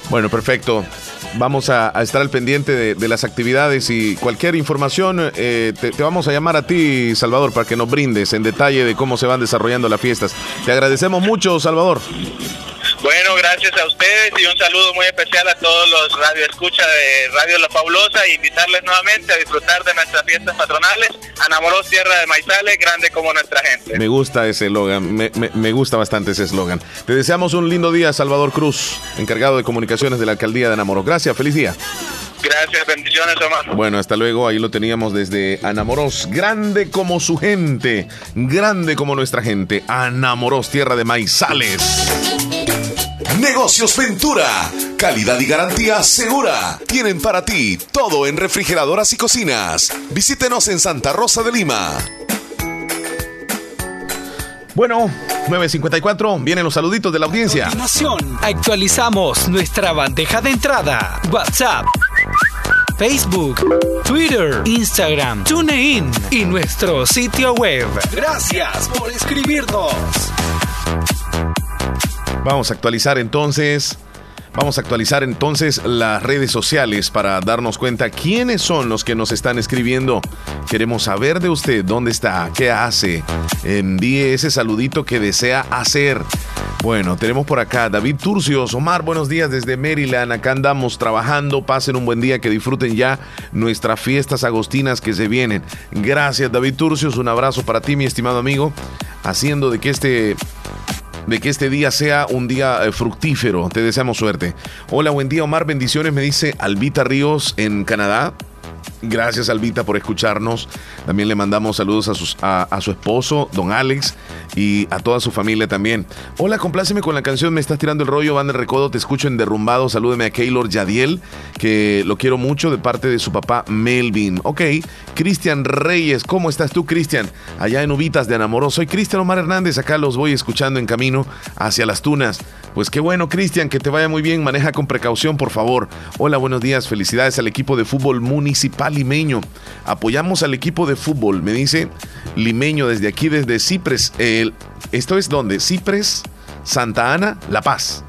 Bueno, perfecto. Vamos a, estar al pendiente de, las actividades y cualquier información eh, te, vamos a llamar a ti, Salvador, para que nos brindes en detalle de cómo se van desarrollando las fiestas. Te agradecemos mucho, Salvador. Bueno, gracias a ustedes y un saludo muy especial a todos los radioescuchas de Radio La Fabulosa e invitarles nuevamente a disfrutar de nuestras fiestas patronales. Anamoros Tierra de Maizales, grande como nuestra gente. Me gusta ese eslogan, me, me, me, gusta bastante ese eslogan. Te deseamos un lindo día, Salvador Cruz, encargado de comunicaciones de la alcaldía de Anamoros. Gracias, feliz día. Gracias, bendiciones, Omar. Bueno, hasta luego. Ahí lo teníamos desde Anamoros. Grande como su gente. Grande como nuestra gente. Anamoros, tierra de maizales. Negocios Ventura. Calidad y garantía segura. Tienen para ti todo en refrigeradoras y cocinas. Visítenos en Santa Rosa de Lima. Bueno, 954, vienen los saluditos de la audiencia. actualizamos nuestra bandeja de entrada. WhatsApp, Facebook, Twitter, Instagram, TuneIn y nuestro sitio web. Gracias por escribirnos. Vamos a actualizar entonces Vamos a actualizar entonces las redes sociales para darnos cuenta quiénes son los que nos están escribiendo. Queremos saber de usted dónde está, qué hace. Envíe ese saludito que desea hacer. Bueno, tenemos por acá David Turcios. Omar, buenos días desde Maryland. Acá andamos trabajando. Pasen un buen día, que disfruten ya nuestras fiestas agostinas que se vienen. Gracias, David Turcios. Un abrazo para ti, mi estimado amigo. Haciendo de que este de que este día sea un día eh, fructífero. Te deseamos suerte. Hola, buen día Omar, bendiciones, me dice Albita Ríos en Canadá. Gracias, Albita, por escucharnos. También le mandamos saludos a, su esposo, don Alex, y a toda su familia también. Hola, compláceme con la canción Me estás tirando el rollo, Van de Recodo, te escucho en Derrumbado. Salúdeme a Keylor Yadiel, que lo quiero mucho de parte de su papá Melvin. Ok, Cristian Reyes, ¿cómo estás tú, Cristian? Allá en Ubitas de Anamoró. Soy Cristian Omar Hernández, acá los voy escuchando en camino hacia las tunas. Pues qué bueno, Cristian, que te vaya muy bien. Maneja con precaución, por favor. Hola, buenos días. Felicidades al equipo de fútbol municipal limeño. Apoyamos al equipo de fútbol, me dice limeño desde aquí, desde Cipres. ¿Esto es donde? Cipres, Santa Ana, La Paz.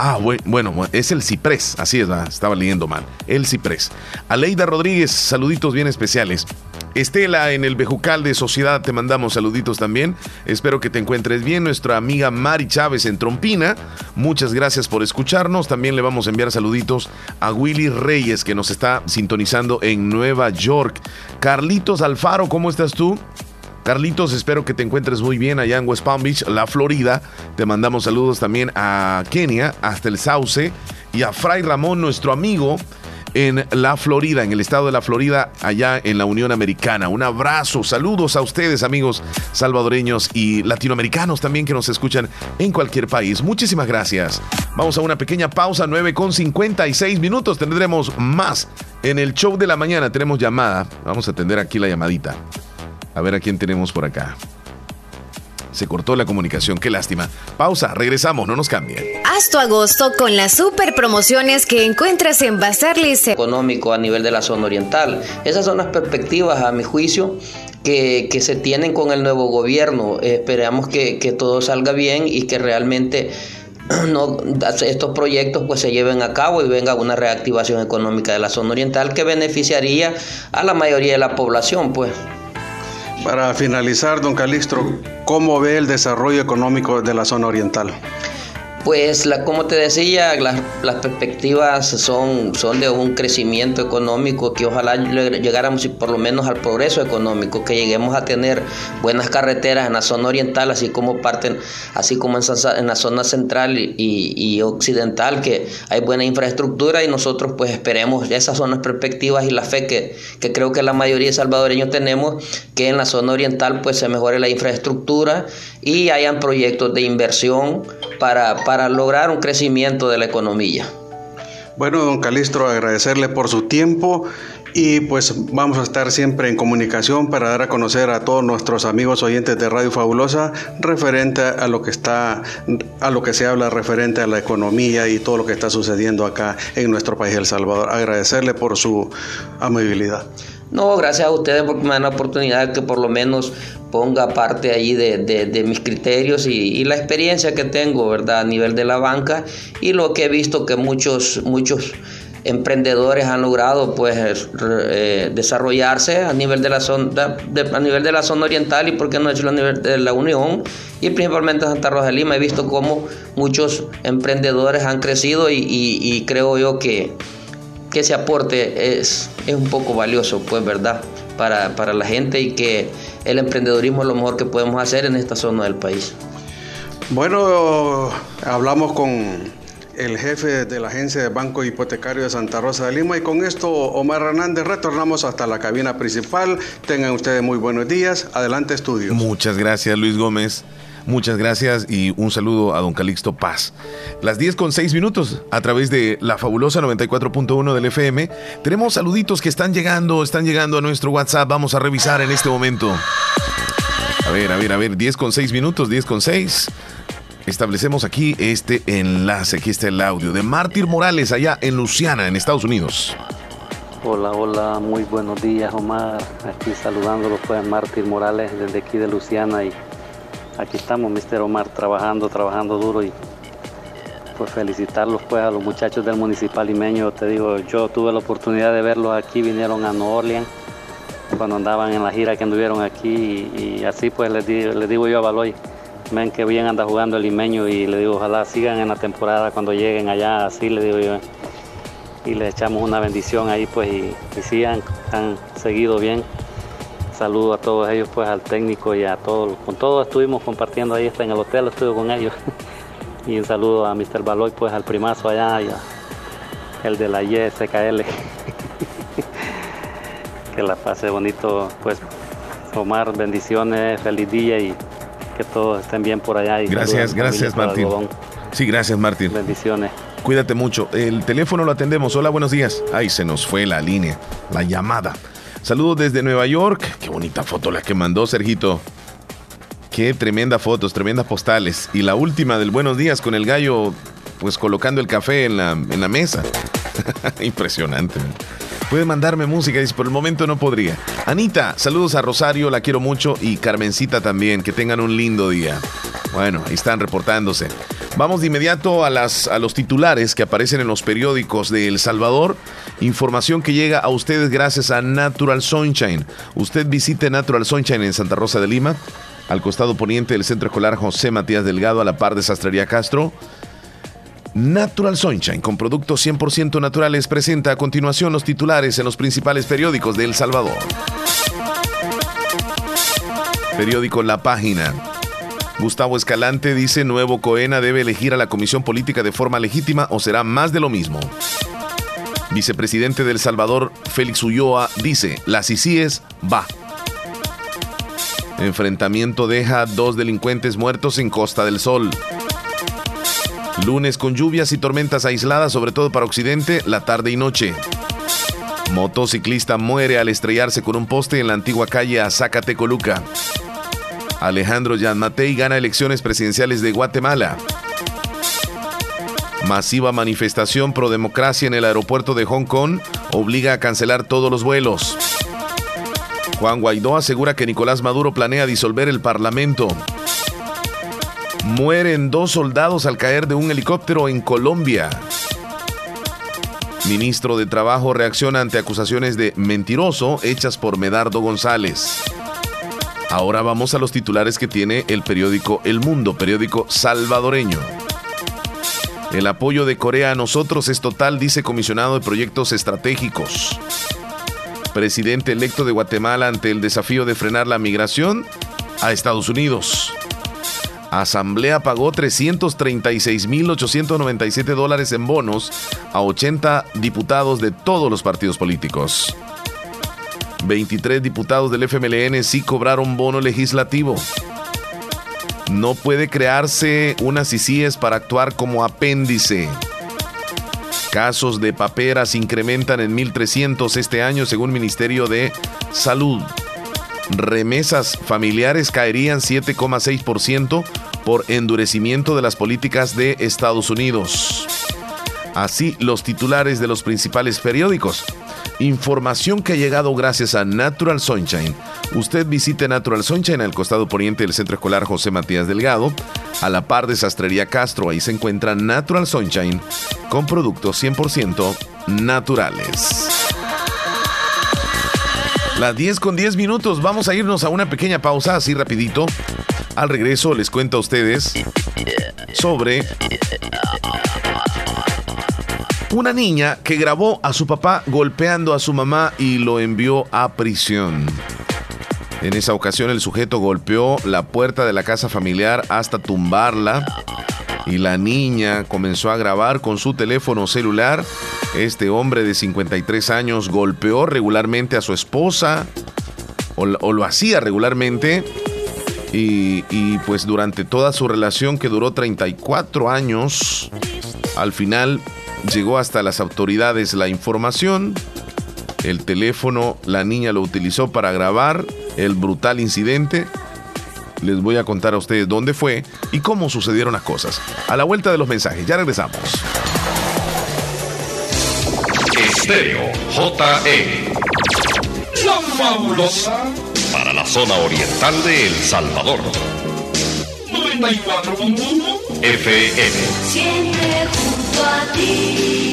Ah, bueno, es el Ciprés, así es, estaba leyendo mal. El Ciprés. Aleida Rodríguez, saluditos bien especiales. Estela en el Bejucal de Sociedad, te mandamos saluditos también. Espero que te encuentres bien. Nuestra amiga Mari Chávez en Trompina, muchas gracias por escucharnos. También le vamos a enviar saluditos a Willy Reyes que nos está sintonizando en Nueva York. Carlitos Alfaro, ¿cómo estás tú? Carlitos, espero que te encuentres muy bien allá en West Palm Beach, la Florida. Te mandamos saludos también a Kenia, hasta el Sauce, y a Fray Ramón, nuestro amigo, en la Florida, en el estado de la Florida, allá en la Unión Americana. Un abrazo, saludos a ustedes, amigos salvadoreños y latinoamericanos también que nos escuchan en cualquier país. Muchísimas gracias. Vamos a una pequeña pausa, 9 con 56 minutos. Tendremos más en el show de la mañana. Tenemos llamada. Vamos a atender aquí la llamadita. A ver a quién tenemos por acá. Se cortó la comunicación, qué lástima. Pausa, regresamos, no nos cambien. Haz tu agosto con las super promociones que encuentras en Bazar Económico a nivel de la zona oriental. Esas son las perspectivas, a mi juicio, que, se tienen con el nuevo gobierno. esperamos que, que todo salga bien y que realmente no, estos proyectos pues se lleven a cabo y venga una reactivación económica de la zona oriental que beneficiaría a la mayoría de la población pues. Para finalizar, don Calistro, ¿cómo ve el desarrollo económico de la zona oriental? Pues la, como te decía, las, perspectivas son, son de un crecimiento económico que ojalá llegáramos por lo menos al progreso económico, que lleguemos a tener buenas carreteras en la zona oriental, así como parten, así como en, la zona central y, occidental, que hay buena infraestructura y nosotros pues esperemos, esas son las perspectivas y la fe que, que creo que la mayoría de salvadoreños tenemos, que en la zona oriental pues se mejore la infraestructura y hayan proyectos de inversión para, para lograr un crecimiento de la economía. Bueno, don Calistro, agradecerle por su tiempo y pues vamos a estar siempre en comunicación para dar a conocer a todos nuestros amigos oyentes de Radio Fabulosa referente a lo que está a lo que se habla referente a la economía y todo lo que está sucediendo acá en nuestro país El Salvador. Agradecerle por su amabilidad. No, gracias a ustedes porque me dan la oportunidad que por lo menos ponga parte ahí de, mis criterios y, la experiencia que tengo, ¿verdad? A nivel de la banca y lo que he visto que muchos, muchos emprendedores han logrado pues eh, desarrollarse a nivel de la zona a nivel de la zona oriental y por qué no decirlo a nivel de la Unión y principalmente en Santa Rosa de Lima he visto cómo muchos emprendedores han crecido y, creo yo que, que ese aporte es, es un poco valioso pues verdad para, para la gente y que el emprendedorismo es lo mejor que podemos hacer en esta zona del país. Bueno, hablamos con el jefe de la agencia de Banco Hipotecario de Santa Rosa de Lima. Y con esto, Omar Hernández, retornamos hasta la cabina principal. Tengan ustedes muy buenos días. Adelante, estudios. Muchas gracias, Luis Gómez. Muchas gracias y un saludo a don Calixto Paz. Las 10 con 6 minutos a través de la fabulosa 94.1 del FM. Tenemos saluditos que están llegando, están llegando a nuestro WhatsApp. Vamos a revisar en este momento. A ver, a ver, a ver, 10 con 6 minutos, 10 con 6 establecemos aquí este enlace. Aquí está el audio de Mártir Morales allá en Luciana, en Estados Unidos. Hola, hola, muy buenos días Omar. Aquí saludándolo pues Mártir Morales desde aquí de Luciana y aquí estamos, Mister Omar, trabajando, trabajando duro y pues felicitarlos pues a los muchachos del municipal limeño. Te digo, yo tuve la oportunidad de verlos aquí, vinieron a New Orleans cuando andaban en la gira que anduvieron aquí y, así pues les, les digo yo a Baloy ven que bien anda jugando el limeño y le digo, ojalá sigan en la temporada cuando lleguen allá, así le digo yo. Y le echamos una bendición ahí, pues, y, sigan, han seguido bien. Saludo a todos ellos, pues, al técnico y a todos. Con todos estuvimos compartiendo ahí, está en el hotel, estuve con ellos. y un saludo a Mr. Baloy, pues, al primazo allá, y el de la YSKL. que la pase bonito, pues, Omar, bendiciones, feliz día y que todos estén bien por allá. Y gracias, gracias Martín. Sí, gracias Martín. Bendiciones. Cuídate mucho. El teléfono lo atendemos. Hola, buenos días. Ay, se nos fue la línea, la llamada. Saludos desde Nueva York. Qué bonita foto la que mandó Sergito. Qué tremenda fotos, tremendas postales. Y la última del buenos días con el gallo, pues colocando el café en la, en la mesa. Impresionante. Puede mandarme música, dice, por el momento no podría. Anita, saludos a Rosario, la quiero mucho, y Carmencita también, que tengan un lindo día. Bueno, ahí están reportándose. Vamos de inmediato a, las, a los titulares que aparecen en los periódicos de El Salvador. Información que llega a ustedes gracias a Natural Sunshine. Usted visite Natural Sunshine en Santa Rosa de Lima, al costado poniente del Centro Escolar José Matías Delgado, a la par de Sastrería Castro. Natural Sunshine, con productos 100% naturales, presenta a continuación los titulares en los principales periódicos de El Salvador. Periódico La Página. Gustavo Escalante dice nuevo Coena debe elegir a la comisión política de forma legítima o será más de lo mismo. Vicepresidente del Salvador, Félix Ulloa, dice, las ICIES va. Enfrentamiento deja dos delincuentes muertos en Costa del Sol. Lunes con lluvias y tormentas aisladas, sobre todo para Occidente, la tarde y noche. Motociclista muere al estrellarse con un poste en la antigua calle Azacatecoluca. Alejandro Yanmatei gana elecciones presidenciales de Guatemala. Masiva manifestación pro democracia en el aeropuerto de Hong Kong obliga a cancelar todos los vuelos. Juan Guaidó asegura que Nicolás Maduro planea disolver el Parlamento. Mueren dos soldados al caer de un helicóptero en Colombia. Ministro de Trabajo reacciona ante acusaciones de mentiroso hechas por Medardo González. Ahora vamos a los titulares que tiene el periódico El Mundo, periódico salvadoreño. El apoyo de Corea a nosotros es total, dice comisionado de proyectos estratégicos. Presidente electo de Guatemala ante el desafío de frenar la migración a Estados Unidos. Asamblea pagó 336.897 dólares en bonos a 80 diputados de todos los partidos políticos. 23 diputados del FMLN sí cobraron bono legislativo. No puede crearse unas ICIES para actuar como apéndice. Casos de paperas incrementan en 1.300 este año según Ministerio de Salud remesas familiares caerían 7,6% por endurecimiento de las políticas de Estados Unidos. Así los titulares de los principales periódicos. Información que ha llegado gracias a Natural Sunshine. Usted visite Natural Sunshine al costado poniente del Centro Escolar José Matías Delgado, a la par de Sastrería Castro. Ahí se encuentra Natural Sunshine con productos 100% naturales. Las 10 con 10 minutos, vamos a irnos a una pequeña pausa, así rapidito. Al regreso les cuento a ustedes sobre una niña que grabó a su papá golpeando a su mamá y lo envió a prisión. En esa ocasión el sujeto golpeó la puerta de la casa familiar hasta tumbarla y la niña comenzó a grabar con su teléfono celular. Este hombre de 53 años golpeó regularmente a su esposa o, lo hacía regularmente y, y pues durante toda su relación que duró 34 años, al final llegó hasta las autoridades la información. El teléfono, la niña lo utilizó para grabar el brutal incidente. Les voy a contar a ustedes dónde fue y cómo sucedieron las cosas. A la vuelta de los mensajes, ya regresamos. Estéreo JE. La fabulosa para la zona oriental de El Salvador. 94.1 FM. Siempre junto a ti.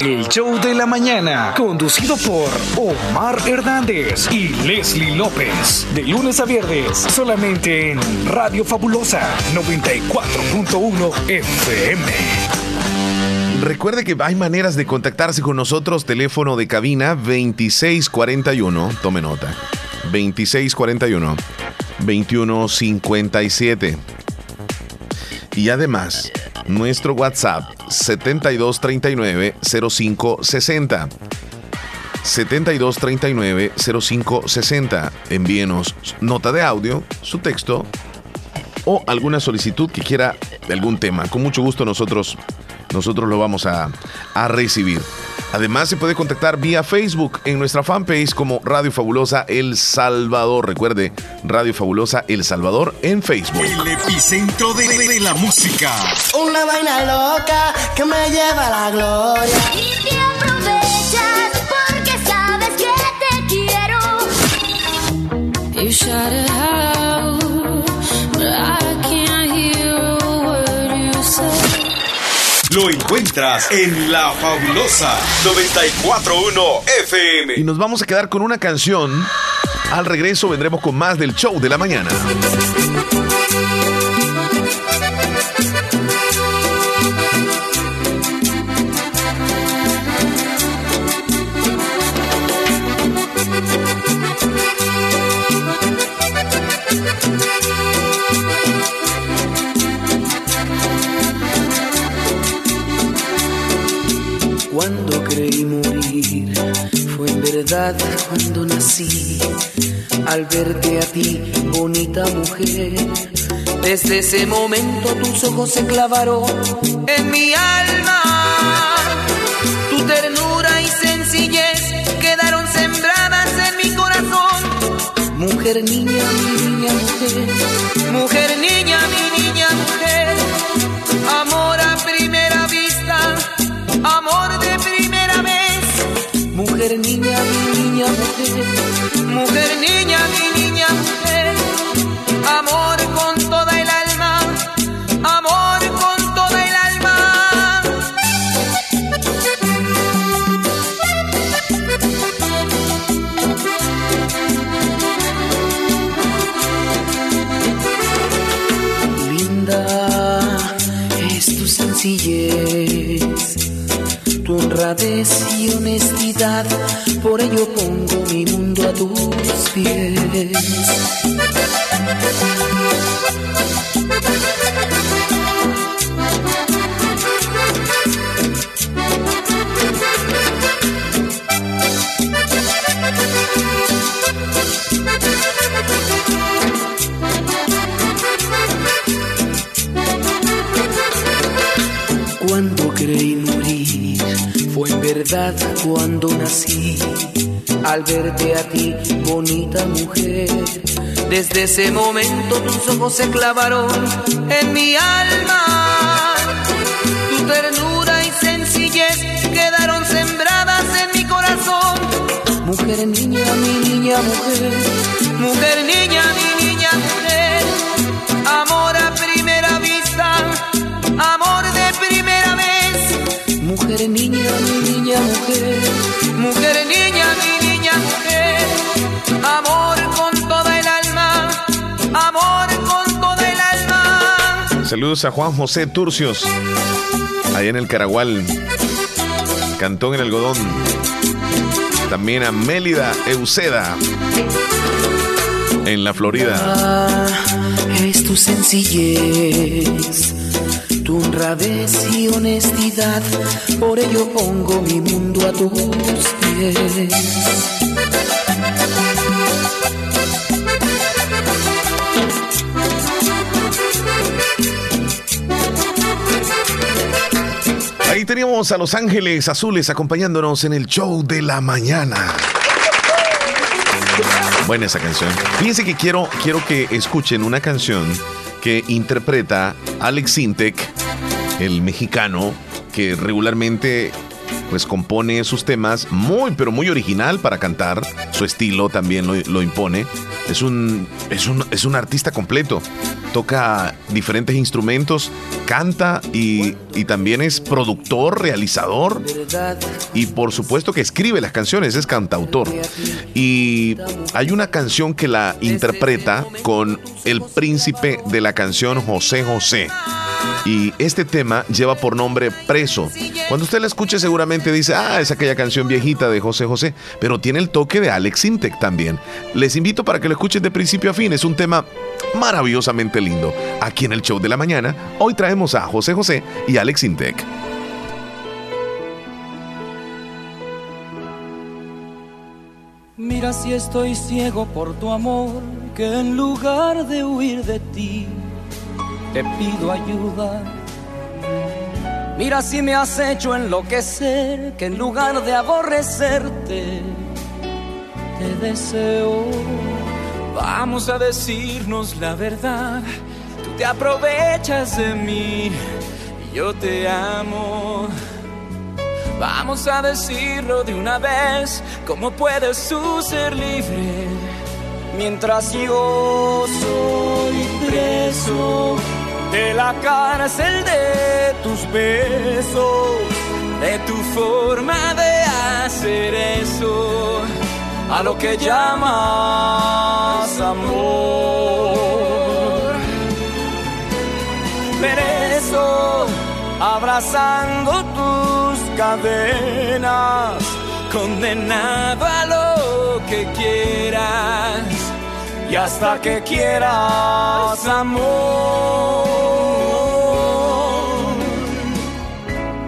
El show de la mañana, conducido por Omar Hernández y Leslie López. De lunes a viernes, solamente en Radio Fabulosa 94.1 FM. Recuerde que hay maneras de contactarse con nosotros. Teléfono de cabina 2641. Tome nota. 2641 2157. Y además, nuestro WhatsApp 7239-0560. 7239-0560. Envíenos nota de audio, su texto o alguna solicitud que quiera de algún tema. Con mucho gusto nosotros, nosotros lo vamos a, a recibir. Además, se puede contactar vía Facebook en nuestra fanpage como Radio Fabulosa El Salvador. Recuerde, Radio Fabulosa El Salvador en Facebook. El epicentro de, de la música. Una vaina loca que me lleva a la gloria. Y te aprovechas porque sabes que te quiero. You Encuentras en La Fabulosa 941 FM. Y nos vamos a quedar con una canción. Al regreso vendremos con más del show de la mañana. Al verte a ti, bonita mujer, desde ese momento tus ojos se clavaron en mi alma. Tu ternura y sencillez quedaron sembradas en mi corazón. Mujer, niña, mi niña, mujer. Mujer, niña, mi niña, mujer. Amor a primera vista amor de primera vez. Mujer, niña, mi niña, mujer. Mujer, niña, mi niña, mujer. Amor con toda el alma. Amor con toda el alma. Linda es tu sencillez tu honradez y honestidad, por ello pongo mi mundo a tus pies. Al verte a ti, bonita mujer, desde ese momento tus ojos se clavaron en mi alma. Tu ternura y sencillez quedaron sembradas en mi corazón. Mujer, niña, mi niña, mujer. Mujer, niña, mi niña, mujer. Amor a primera vista. Amor de primera vez. Mujer, niña, mi niña, mujer. Mujer, niña, Saludos a Juan José Turcios, allá en el Caragual, Cantón en Algodón. También a Mélida Euseda, en la Florida. Ah, es tu sencillez, tu honradez y honestidad. Por ello pongo mi mundo a tus pies. Teníamos a Los Ángeles Azules acompañándonos en el show de la mañana. Buena esa canción. Fíjense que quiero, quiero que escuchen una canción que interpreta Alex Sintek, el mexicano, que regularmente pues compone sus temas muy, pero muy original para cantar. Su estilo también lo, lo impone. Es un, es, un, es un artista completo. Toca diferentes instrumentos, canta y, y también es productor, realizador y por supuesto que escribe las canciones, es cantautor. Y hay una canción que la interpreta con el príncipe de la canción José José. Y este tema lleva por nombre Preso. Cuando usted la escuche seguramente dice, ah, es aquella canción viejita de José José, pero tiene el toque de Alex Intec también. Les invito para que lo escuchen de principio a fin, es un tema maravillosamente lindo. Aquí en el show de la mañana, hoy traemos a José José y Alex Intec. Mira si estoy ciego por tu amor, que en lugar de huir de ti, te pido ayuda. Mira si me has hecho enloquecer, que en lugar de aborrecerte, te deseo. Vamos a decirnos la verdad, tú te aprovechas de mí, y yo te amo. Vamos a decirlo de una vez, ¿cómo puedes tú ser libre? Mientras yo soy preso de la cárcel de tus besos, de tu forma de hacer eso, a lo que llamas amor. Preso, abrazando tus cadenas, condenado a lo que quieras y hasta que quieras amor.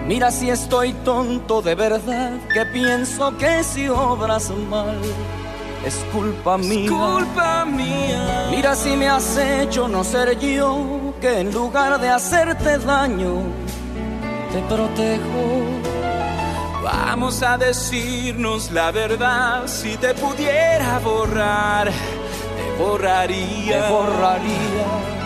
Mira si estoy tonto de verdad, que pienso que si obras mal. Es culpa mía. culpa mía. Mira si me has hecho no ser yo, que en lugar de hacerte daño, te protejo. Vamos a decirnos la verdad, si te pudiera borrar, te borraría. Te borraría.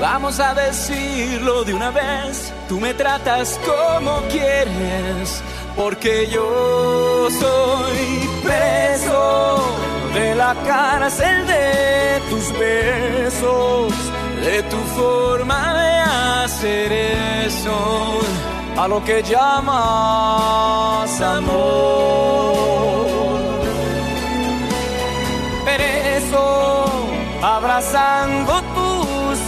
Vamos a decirlo de una vez, tú me tratas como quieres, porque yo soy preso de la cárcel de tus besos, de tu forma de hacer eso a lo que llamas amor. Preso, abrazando tus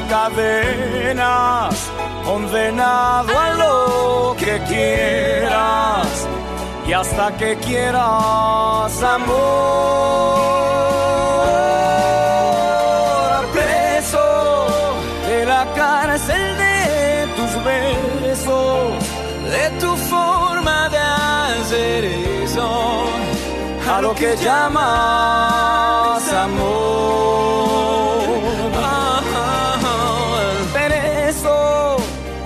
cadenas, condenado a lo que quieras y hasta que quieras amor. Preso de la cárcel de tus besos de tu forma de hacer eso, a lo que llamas amor.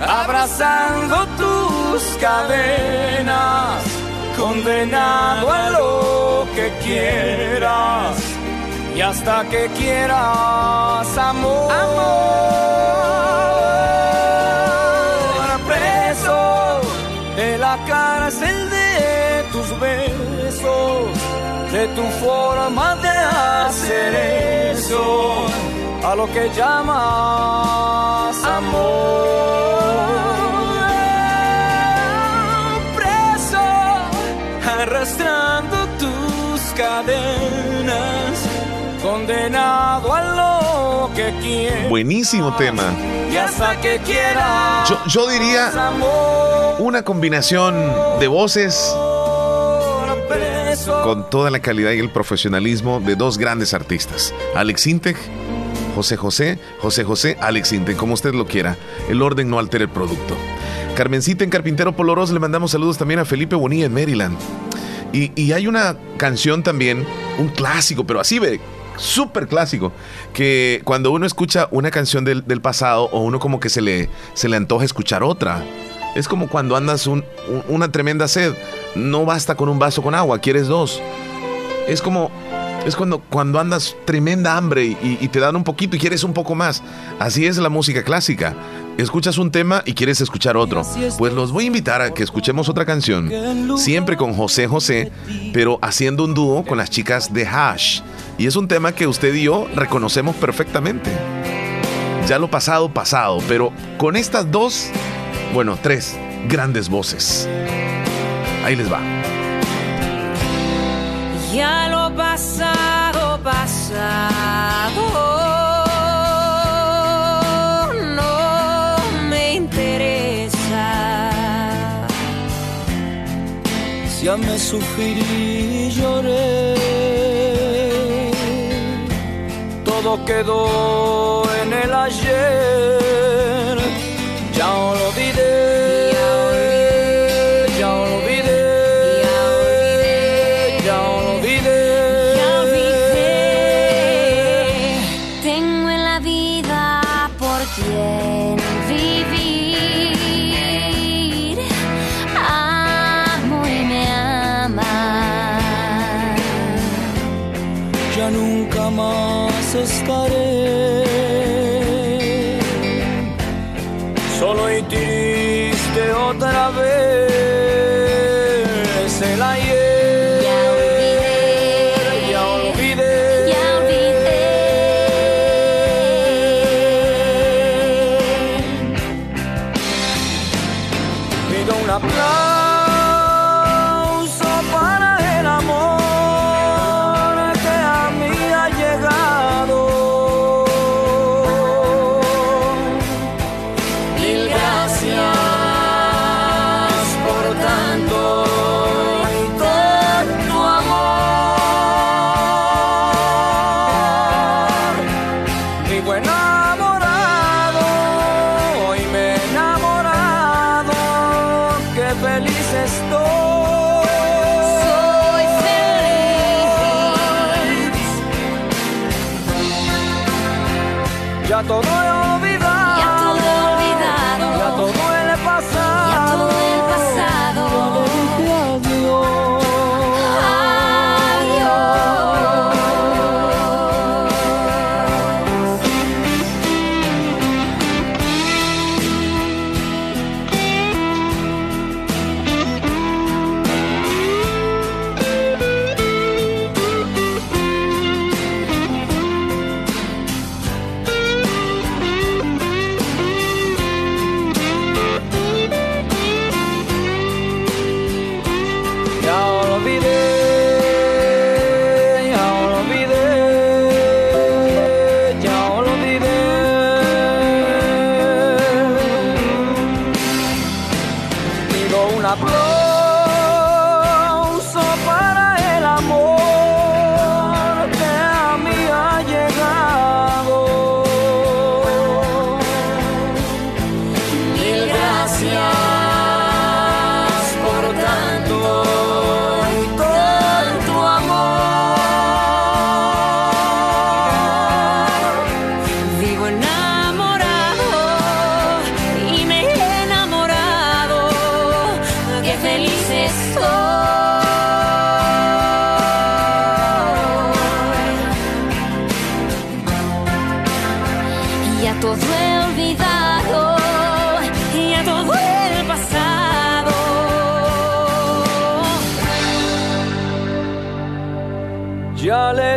Abrazando tus cadenas, condenado a lo que quieras y hasta que quieras amor. Amor, preso de la cárcel de tus besos, de tu forma de hacer eso, a lo que llamas amor. Preso, arrastrando tus cadenas, condenado a lo que quieras. Buenísimo tema. Yo, yo diría una combinación de voces con toda la calidad y el profesionalismo de dos grandes artistas, Alex Integ José José, José José, Alex Integ, como usted lo quiera. El orden no altera el producto. Carmencita en Carpintero Poloros le mandamos saludos también a Felipe Bonilla en Maryland. Y, y hay una canción también, un clásico, pero así ve, súper clásico, que cuando uno escucha una canción del, del pasado o uno como que se le, se le antoja escuchar otra. Es como cuando andas un- una tremenda sed. No basta con un vaso con agua, quieres dos. Es como. Es cuando, cuando andas tremenda hambre y, y te dan un poquito y quieres un poco más. Así es la música clásica. Escuchas un tema y quieres escuchar otro. Pues los voy a invitar a que escuchemos otra canción. Siempre con José José, pero haciendo un dúo con las chicas de Hash. Y es un tema que usted y yo reconocemos perfectamente. Ya lo pasado, pasado. Pero con estas dos, bueno, tres grandes voces. Ahí les va. Ya lo pasado, pasado no me interesa. Ya me sufrí y lloré. Todo quedó en el ayer. Ya lo olvidé. Ya nunca más estaré. Solo y triste otra vez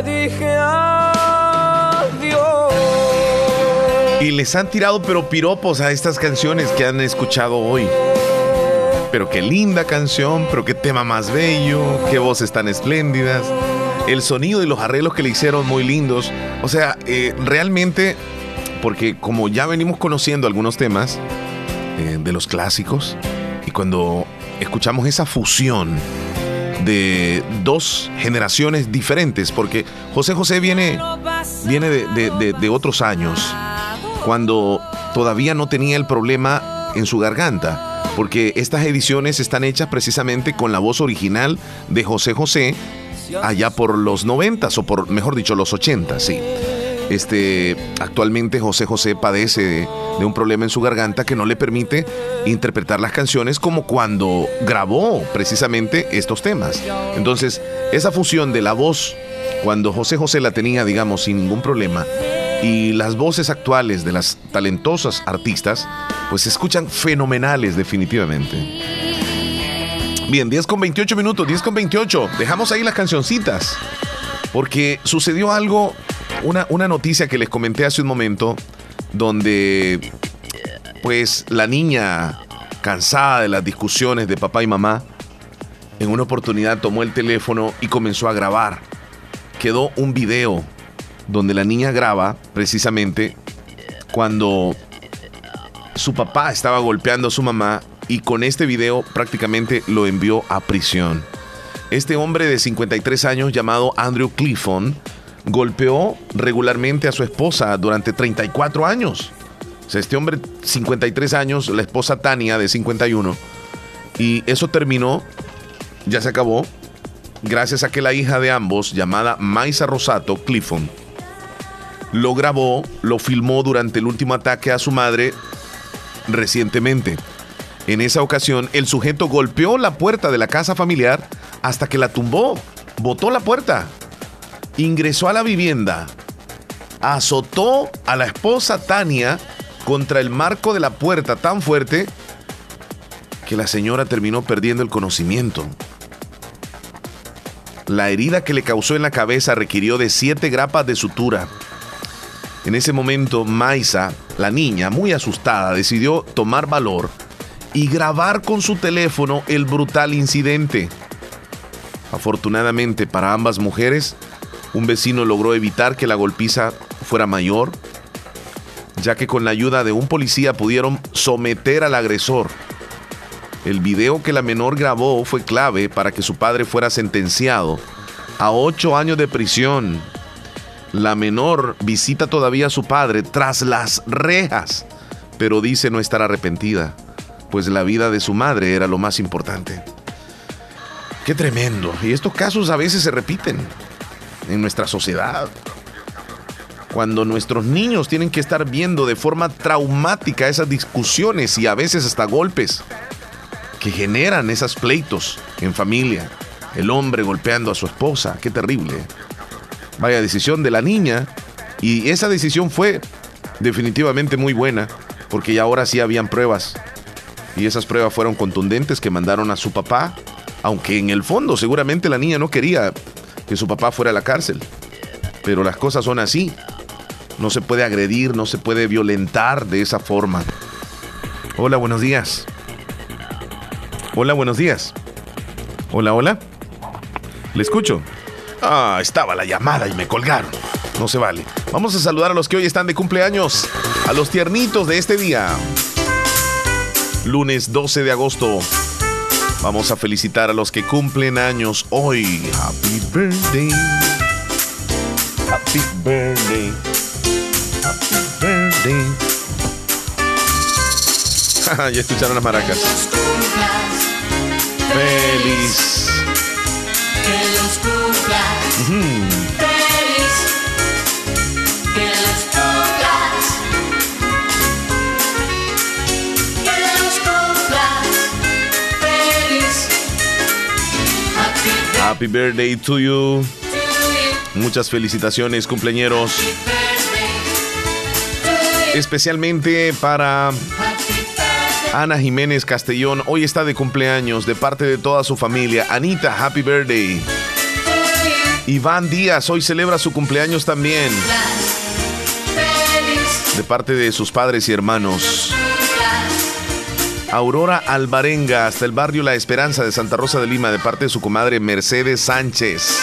dije adiós. Y les han tirado pero piropos a estas canciones que han escuchado hoy. Pero qué linda canción, pero qué tema más bello, qué voces tan espléndidas. El sonido y los arreglos que le hicieron muy lindos. O sea, eh, realmente, porque como ya venimos conociendo algunos temas eh, de los clásicos, y cuando escuchamos esa fusión de dos generaciones diferentes, porque José José viene, viene de, de- otros años, cuando todavía no tenía el problema en su garganta, porque estas ediciones están hechas precisamente con la voz original de José José allá por los noventas o por, mejor dicho, los ochentas, sí. Este, actualmente José José padece de, de un problema en su garganta que no le permite interpretar las canciones como cuando grabó precisamente estos temas. Entonces, esa fusión de la voz, cuando José José la tenía, digamos, sin ningún problema, y las voces actuales de las talentosas artistas, pues se escuchan fenomenales definitivamente. Bien, 10 con 28 minutos, 10 con 28. Dejamos ahí las cancioncitas. Porque sucedió algo, una, una noticia que les comenté hace un momento, donde pues la niña, cansada de las discusiones de papá y mamá, en una oportunidad tomó el teléfono y comenzó a grabar. Quedó un video donde la niña graba precisamente cuando su papá estaba golpeando a su mamá y con este video prácticamente lo envió a prisión. Este hombre de 53 años llamado Andrew Clifton golpeó regularmente a su esposa durante 34 años. O sea, este hombre 53 años, la esposa Tania de 51. Y eso terminó, ya se acabó, gracias a que la hija de ambos, llamada Maisa Rosato Clifton, lo grabó, lo filmó durante el último ataque a su madre recientemente. En esa ocasión, el sujeto golpeó la puerta de la casa familiar hasta que la tumbó, botó la puerta, ingresó a la vivienda, azotó a la esposa Tania contra el marco de la puerta tan fuerte que la señora terminó perdiendo el conocimiento. La herida que le causó en la cabeza requirió de siete grapas de sutura. En ese momento, Maisa, la niña, muy asustada, decidió tomar valor y grabar con su teléfono el brutal incidente. Afortunadamente para ambas mujeres, un vecino logró evitar que la golpiza fuera mayor, ya que con la ayuda de un policía pudieron someter al agresor. El video que la menor grabó fue clave para que su padre fuera sentenciado a ocho años de prisión. La menor visita todavía a su padre tras las rejas, pero dice no estar arrepentida, pues la vida de su madre era lo más importante. Qué tremendo. Y estos casos a veces se repiten en nuestra sociedad. Cuando nuestros niños tienen que estar viendo de forma traumática esas discusiones y a veces hasta golpes que generan esos pleitos en familia. El hombre golpeando a su esposa. Qué terrible. Vaya decisión de la niña. Y esa decisión fue definitivamente muy buena porque ya ahora sí habían pruebas. Y esas pruebas fueron contundentes que mandaron a su papá aunque en el fondo seguramente la niña no quería que su papá fuera a la cárcel. Pero las cosas son así. No se puede agredir, no se puede violentar de esa forma. Hola, buenos días. Hola, buenos días. Hola, hola. ¿Le escucho? Ah, estaba la llamada y me colgaron. No se vale. Vamos a saludar a los que hoy están de cumpleaños. A los tiernitos de este día. Lunes 12 de agosto. Vamos a felicitar a los que cumplen años hoy. Happy birthday. Happy birthday. Happy birthday. ya escucharon las maracas. Feliz. Que los cumplas. Happy birthday to you. Muchas felicitaciones, cumpleaños. Especialmente para Ana Jiménez Castellón. Hoy está de cumpleaños de parte de toda su familia. Anita, happy birthday. Iván Díaz hoy celebra su cumpleaños también. De parte de sus padres y hermanos. Aurora Alvarenga, hasta el barrio La Esperanza de Santa Rosa de Lima, de parte de su comadre Mercedes Sánchez.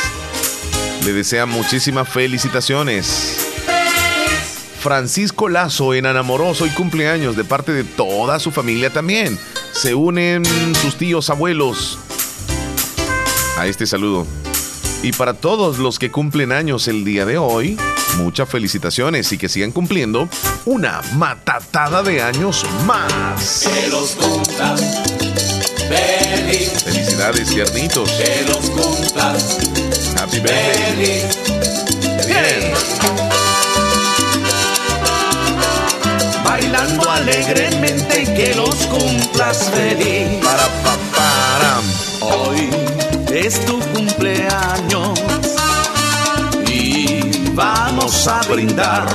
le desea muchísimas felicitaciones. Francisco Lazo en Anamoroso y cumpleaños de parte de toda su familia también. Se unen sus tíos, abuelos a este saludo. Y para todos los que cumplen años el día de hoy, muchas felicitaciones y que sigan cumpliendo una matatada de años más. Que los cumplas feliz, Felicidades, tiernitos. que los cumplas Happy birthday. feliz. Bien. Bailando alegremente que los cumplas feliz. Para, pa, para. Hoy es tu cumpleaños y vamos a brindar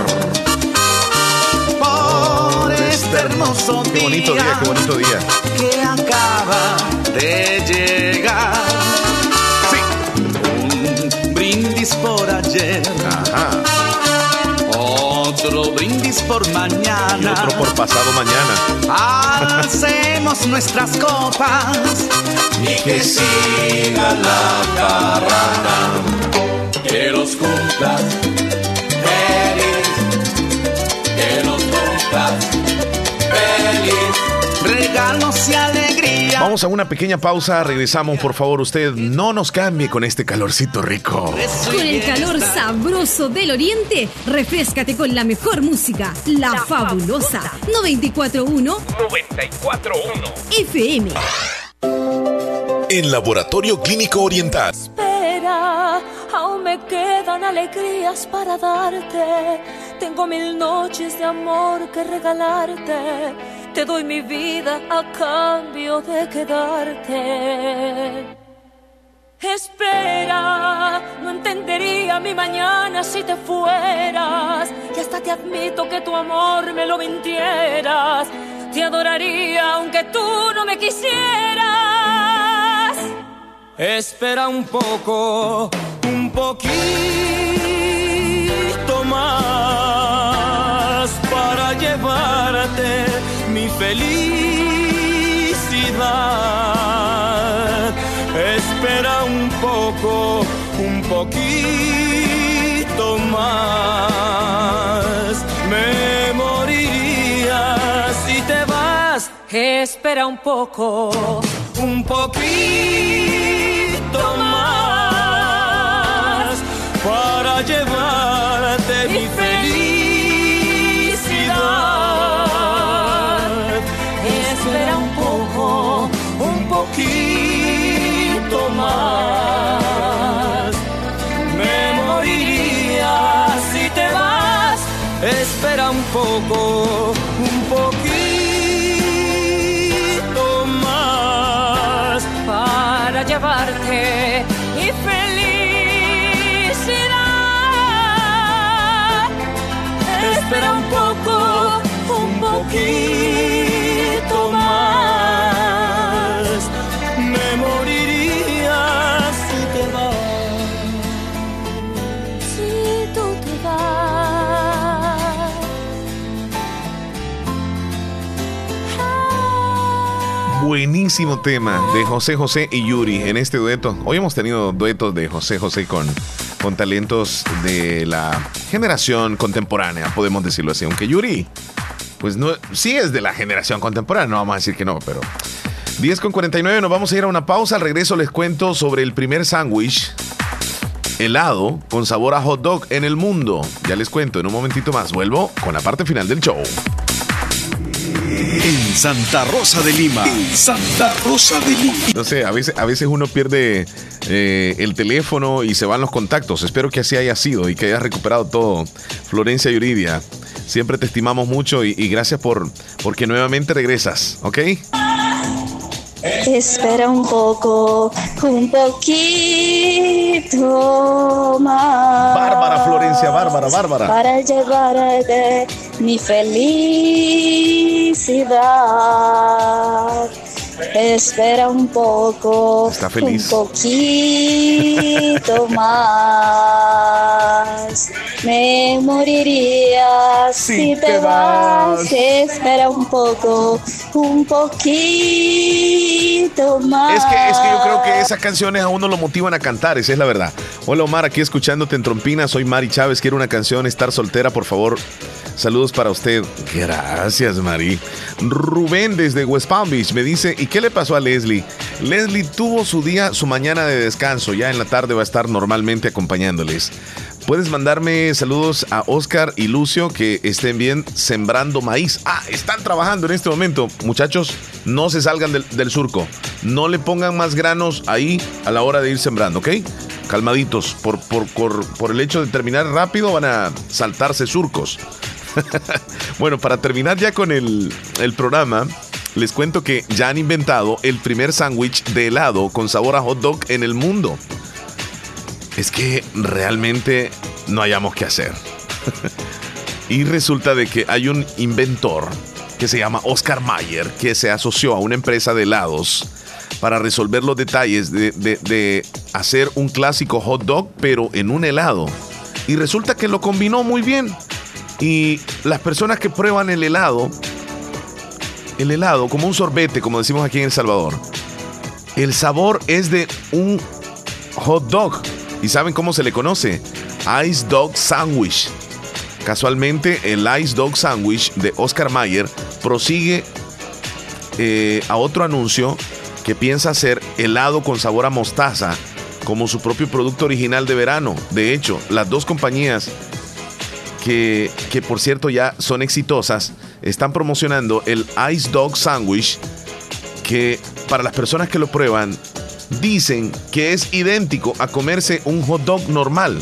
por este hermoso Qué bonito día, qué bonito día. que acaba de llegar. Un brindis por ayer. Otro brindis por Y mañana. otro por pasado mañana. Hacemos nuestras copas y que siga la carrana. Que los cumplas feliz. Que los cumplas feliz. Regalos y alegría. Vamos a una pequeña pausa, regresamos por favor, usted no nos cambie con este calorcito rico. Con el calor sabroso del oriente, refrescate con la mejor música, La, Fabulosa 941 941 FM. En Laboratorio Clínico Oriental. Espera, aún me quedan alegrías para darte. Tengo mil noches de amor que regalarte. Te doy mi vida a cambio de quedarte. Espera, no entendería mi mañana si te fueras. Y hasta te admito que tu amor me lo mintieras. Te adoraría aunque tú no me quisieras. Espera un poco, un poquito Espera un poco, un poquito más. Me moriría si te vas. Espera un poco, un poquito más para llevarte mi felicidad. Poquito más. Me moriría si te vas. Espera un poco, Buenísimo tema de José José y Yuri en este dueto. Hoy hemos tenido duetos de José José con, con talentos de la generación contemporánea, podemos decirlo así. Aunque Yuri, pues no, sí es de la generación contemporánea, no vamos a decir que no, pero 10 con 49, nos vamos a ir a una pausa. Al regreso les cuento sobre el primer sándwich helado con sabor a hot dog en el mundo. Ya les cuento en un momentito más. Vuelvo con la parte final del show. En Santa Rosa de Lima. En Santa Rosa de Lima. No sé, a veces, a veces uno pierde eh, el teléfono y se van los contactos. Espero que así haya sido y que hayas recuperado todo. Florencia Yuridia, siempre te estimamos mucho y, y gracias por porque nuevamente regresas, ¿ok? Espera un poco, un poquito más. Bárbara, Florencia, Bárbara, Bárbara. Para llevarte mi felicidad. Espera un poco. Está feliz. Un poquito más. Me moriría si, te vas. Espera un poco. Un poquito más. Es que, es que yo creo que esas canciones a uno lo motivan a cantar, esa es la verdad. Hola Omar, aquí escuchándote en Trompina, soy Mari Chávez, quiero una canción, estar soltera, por favor. Saludos para usted. Gracias, Mari. Rubén desde West Palm Beach me dice, ¿y qué le pasó a Leslie? Leslie tuvo su día, su mañana de descanso, ya en la tarde va a estar normalmente acompañándoles. Puedes mandarme saludos a Oscar y Lucio que estén bien sembrando maíz. Ah, están trabajando en este momento. Muchachos, no se salgan del, surco. No le pongan más granos ahí a la hora de ir sembrando, ¿ok? Calmaditos. Por, por, por, por el hecho de terminar rápido van a saltarse surcos. bueno, para terminar ya con el, el programa, les cuento que ya han inventado el primer sándwich de helado con sabor a hot dog en el mundo. Es que realmente no hayamos que hacer. y resulta de que hay un inventor que se llama Oscar Mayer que se asoció a una empresa de helados para resolver los detalles de, de- de hacer un clásico hot dog pero en un helado. Y resulta que lo combinó muy bien. Y las personas que prueban el helado, el helado como un sorbete, como decimos aquí en El Salvador, el sabor es de un hot dog. ¿Y saben cómo se le conoce? Ice Dog Sandwich. Casualmente, el Ice Dog Sandwich de Oscar Mayer prosigue eh, a otro anuncio que piensa hacer helado con sabor a mostaza como su propio producto original de verano. De hecho, las dos compañías que, que por cierto ya son exitosas están promocionando el Ice Dog Sandwich que para las personas que lo prueban dicen que es idéntico a comerse un hot dog normal.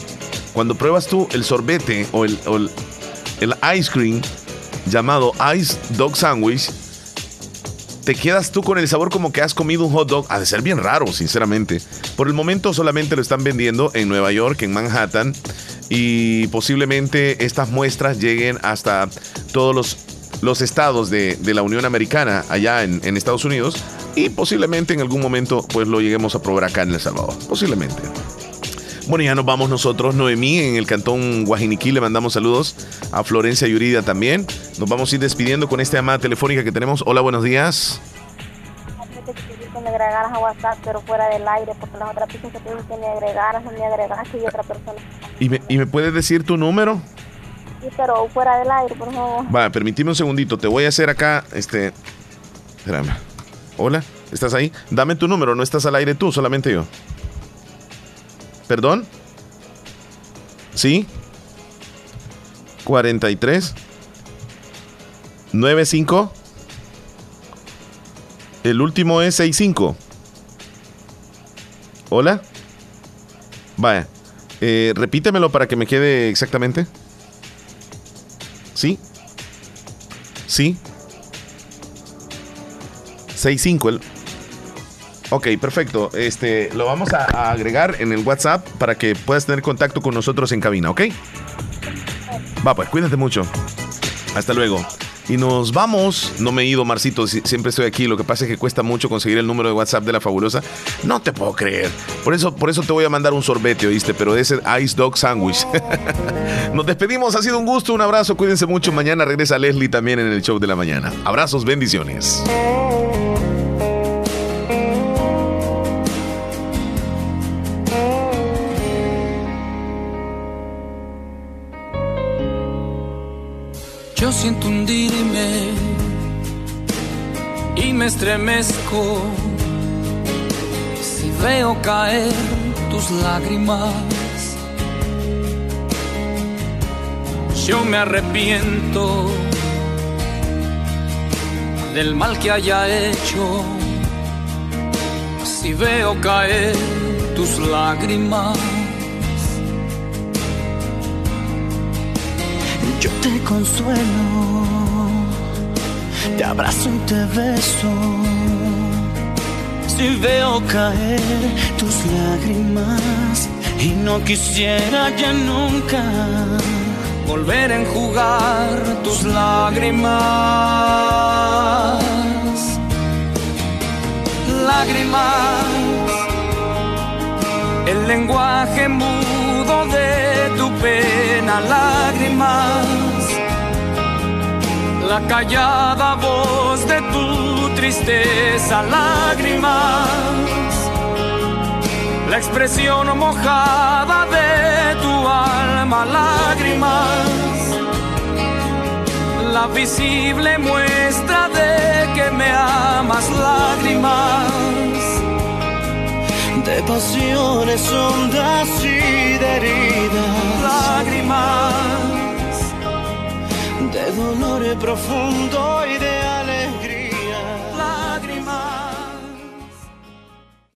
Cuando pruebas tú el sorbete o el, el ice cream llamado Ice Dog Sandwich, te quedas tú con el sabor como que has comido un hot dog. Ha de ser bien raro, sinceramente. Por el momento solamente lo están vendiendo en Nueva York, en Manhattan, y posiblemente estas muestras lleguen hasta todos los, los estados de, de la Unión Americana, allá en, en Estados Unidos, y posiblemente en algún momento pues lo lleguemos a probar acá en El Salvador. Posiblemente. Bueno, ya nos vamos nosotros, Noemí, en el cantón Guajiniquí, le mandamos saludos a Florencia Yurida también. Nos vamos a ir despidiendo con esta llamada telefónica que tenemos. Hola, buenos días. me agregaras a WhatsApp, pero fuera del aire, porque las otras personas que te dije que me agregaras, no me y otra persona. ¿Y me, y me puedes decir tu número? Pero fuera del aire, por favor. Va, permíteme un segundito. Te voy a hacer acá, este... Espérame. Hola, ¿estás ahí? Dame tu número, no estás al aire tú, solamente yo. ¿Perdón? ¿Sí? 43 95 El último es 65 Hola Vaya eh, Repítemelo para que me quede exactamente ¿Sí? 65 el... Ok, perfecto. Este, lo vamos a, a agregar en el WhatsApp para que puedas tener contacto con nosotros en cabina, ¿ok? Va, pues cuídate mucho. Hasta luego. Y nos vamos. No me he ido, Marcito. si- Siempre estoy aquí. Lo que pasa es que cuesta mucho conseguir el número de WhatsApp de la fabulosa. No te puedo creer. Por eso, por eso te voy a mandar un sorbete, ¿oíste? Pero de ese Ice Dog Sandwich. Nos despedimos. Ha sido un gusto. Un abrazo. Cuídense mucho. Mañana regresa Leslie también en el show de la mañana. Abrazos, bendiciones. Yo siento hundirme y me estremezco si veo caer tus lágrimas. Yo me arrepiento del mal que haya hecho si veo caer tus lágrimas. Yo te consuelo, te abrazo y te beso. Si veo caer tus lágrimas y no quisiera ya nunca volver a enjugar tus lágrimas. lágrimas, el lenguaje tu pena, lágrimas, la callada voz de tu tristeza, lágrimas, la expresión mojada de tu alma, lágrimas. La visible muestra de que me amas, lágrimas de pasiones hondas y de heridas, lágrimas de dolor profundo y de